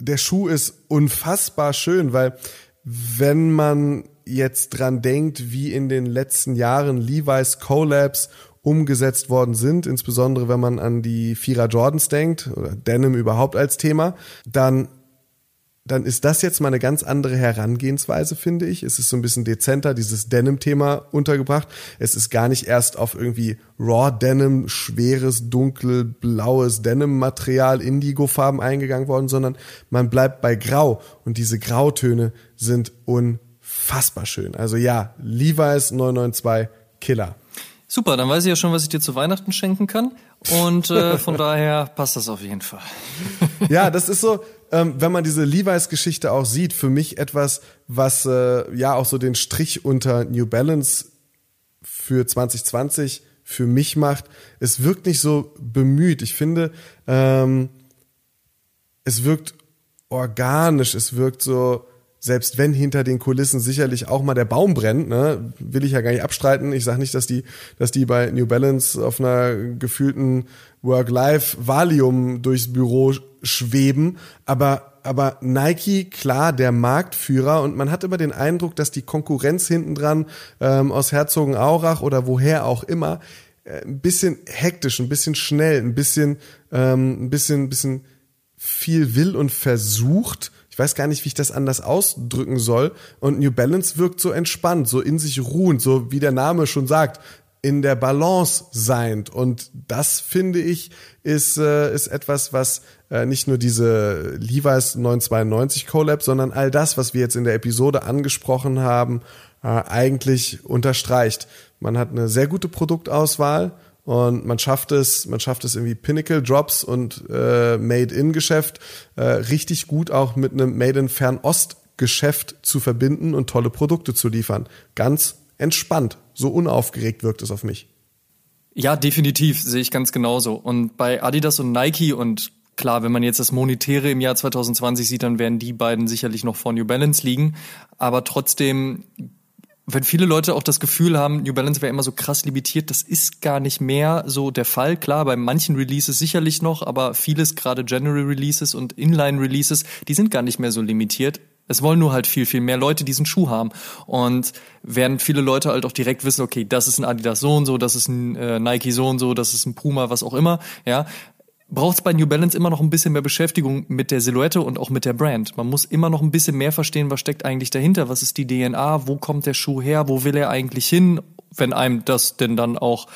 der Schuh ist unfassbar schön, weil wenn man jetzt dran denkt, wie in den letzten Jahren Levi's Collabs umgesetzt worden sind, insbesondere wenn man an die Vierer Jordans denkt oder Denim überhaupt als Thema, dann dann ist das jetzt mal eine ganz andere Herangehensweise, finde ich. Es ist so ein bisschen dezenter, dieses Denim-Thema untergebracht. Es ist gar nicht erst auf irgendwie Raw Denim, schweres, dunkelblaues Denim-Material, Indigo-Farben eingegangen worden, sondern man bleibt bei Grau. Und diese Grautöne sind unfassbar schön. Also ja, Levi's 992 Killer. Super, dann weiß ich ja schon, was ich dir zu Weihnachten schenken kann. Und äh, von daher passt das auf jeden Fall. ja, das ist so, ähm, wenn man diese Levi's-Geschichte auch sieht, für mich etwas, was äh, ja auch so den Strich unter New Balance für 2020 für mich macht. Es wirkt nicht so bemüht. Ich finde, ähm, es wirkt organisch, es wirkt so, selbst wenn hinter den Kulissen sicherlich auch mal der Baum brennt, ne, will ich ja gar nicht abstreiten. Ich sage nicht, dass die, dass die bei New Balance auf einer gefühlten Work-Life-Valium durchs Büro schweben, aber aber Nike klar der Marktführer und man hat immer den Eindruck, dass die Konkurrenz hinten dran ähm, aus Herzogenaurach oder woher auch immer äh, ein bisschen hektisch, ein bisschen schnell, ein bisschen ähm, ein bisschen ein bisschen viel will und versucht. Ich weiß gar nicht, wie ich das anders ausdrücken soll. Und New Balance wirkt so entspannt, so in sich ruhend, so wie der Name schon sagt in der Balance seind. Und das finde ich ist, äh, ist etwas, was äh, nicht nur diese Levi's 992 Collab, sondern all das, was wir jetzt in der Episode angesprochen haben, äh, eigentlich unterstreicht. Man hat eine sehr gute Produktauswahl und man schafft es, man schafft es irgendwie Pinnacle Drops und äh, Made-in-Geschäft äh, richtig gut auch mit einem Made-in-Fernost-Geschäft zu verbinden und tolle Produkte zu liefern. Ganz entspannt. So unaufgeregt wirkt es auf mich. Ja, definitiv, sehe ich ganz genauso. Und bei Adidas und Nike und klar, wenn man jetzt das Monetäre im Jahr 2020 sieht, dann werden die beiden sicherlich noch vor New Balance liegen. Aber trotzdem, wenn viele Leute auch das Gefühl haben, New Balance wäre immer so krass limitiert, das ist gar nicht mehr so der Fall. Klar, bei manchen Releases sicherlich noch, aber vieles, gerade General Releases und Inline Releases, die sind gar nicht mehr so limitiert. Es wollen nur halt viel, viel mehr Leute diesen Schuh haben. Und werden viele Leute halt auch direkt wissen, okay, das ist ein Adidas so und so, das ist ein äh, Nike so und so, das ist ein Puma, was auch immer, ja, braucht es bei New Balance immer noch ein bisschen mehr Beschäftigung mit der Silhouette und auch mit der Brand. Man muss immer noch ein bisschen mehr verstehen, was steckt eigentlich dahinter, was ist die DNA, wo kommt der Schuh her, wo will er eigentlich hin wenn einem das denn dann auch,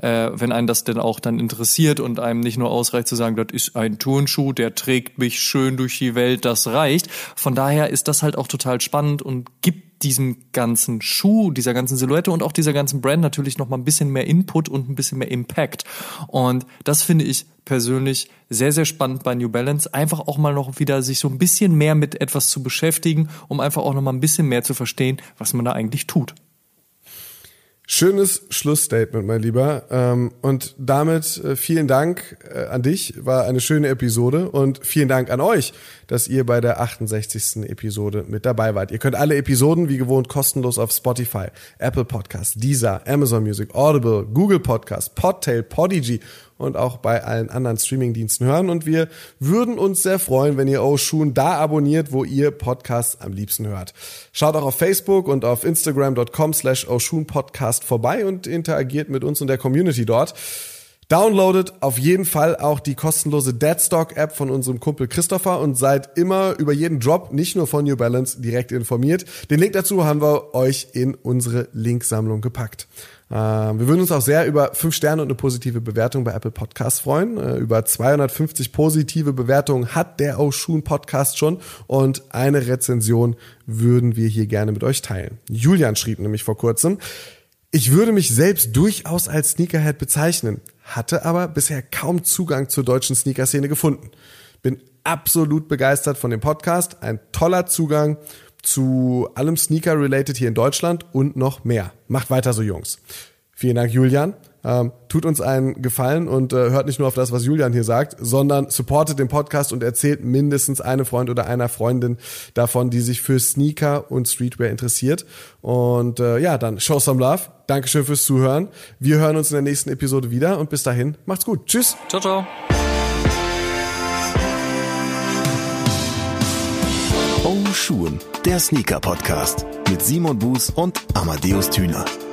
äh, wenn einen das denn auch dann interessiert und einem nicht nur ausreicht zu sagen, das ist ein Turnschuh, der trägt mich schön durch die Welt, das reicht. Von daher ist das halt auch total spannend und gibt diesem ganzen Schuh, dieser ganzen Silhouette und auch dieser ganzen Brand natürlich noch mal ein bisschen mehr Input und ein bisschen mehr Impact. Und das finde ich persönlich sehr, sehr spannend bei New Balance, einfach auch mal noch wieder sich so ein bisschen mehr mit etwas zu beschäftigen, um einfach auch noch mal ein bisschen mehr zu verstehen, was man da eigentlich tut. Schönes Schlussstatement, mein Lieber. Ähm, und damit äh, vielen Dank äh, an dich. War eine schöne Episode. Und vielen Dank an euch, dass ihr bei der 68. Episode mit dabei wart. Ihr könnt alle Episoden wie gewohnt kostenlos auf Spotify, Apple Podcasts, Deezer, Amazon Music, Audible, Google Podcasts, Podtail, Podigy und auch bei allen anderen Streamingdiensten hören. Und wir würden uns sehr freuen, wenn ihr Oshun da abonniert, wo ihr Podcasts am liebsten hört. Schaut auch auf Facebook und auf Instagram.com slash Podcast vorbei und interagiert mit uns und der Community dort. Downloadet auf jeden Fall auch die kostenlose Deadstock App von unserem Kumpel Christopher und seid immer über jeden Drop, nicht nur von New Balance, direkt informiert. Den Link dazu haben wir euch in unsere Linksammlung gepackt. Ähm, wir würden uns auch sehr über fünf Sterne und eine positive Bewertung bei Apple Podcasts freuen. Äh, über 250 positive Bewertungen hat der Oshun Podcast schon und eine Rezension würden wir hier gerne mit euch teilen. Julian schrieb nämlich vor kurzem, ich würde mich selbst durchaus als Sneakerhead bezeichnen, hatte aber bisher kaum Zugang zur deutschen Sneaker-Szene gefunden. Bin absolut begeistert von dem Podcast, ein toller Zugang zu allem Sneaker-related hier in Deutschland und noch mehr. Macht weiter so, Jungs. Vielen Dank, Julian. Ähm, tut uns einen Gefallen und äh, hört nicht nur auf das, was Julian hier sagt, sondern supportet den Podcast und erzählt mindestens einem Freund oder einer Freundin davon, die sich für Sneaker und Streetwear interessiert. Und äh, ja, dann show some love. Dankeschön fürs Zuhören. Wir hören uns in der nächsten Episode wieder und bis dahin, macht's gut. Tschüss. Ciao, ciao. Oh Schuhen, der Sneaker-Podcast mit Simon Buß und Amadeus Thüner.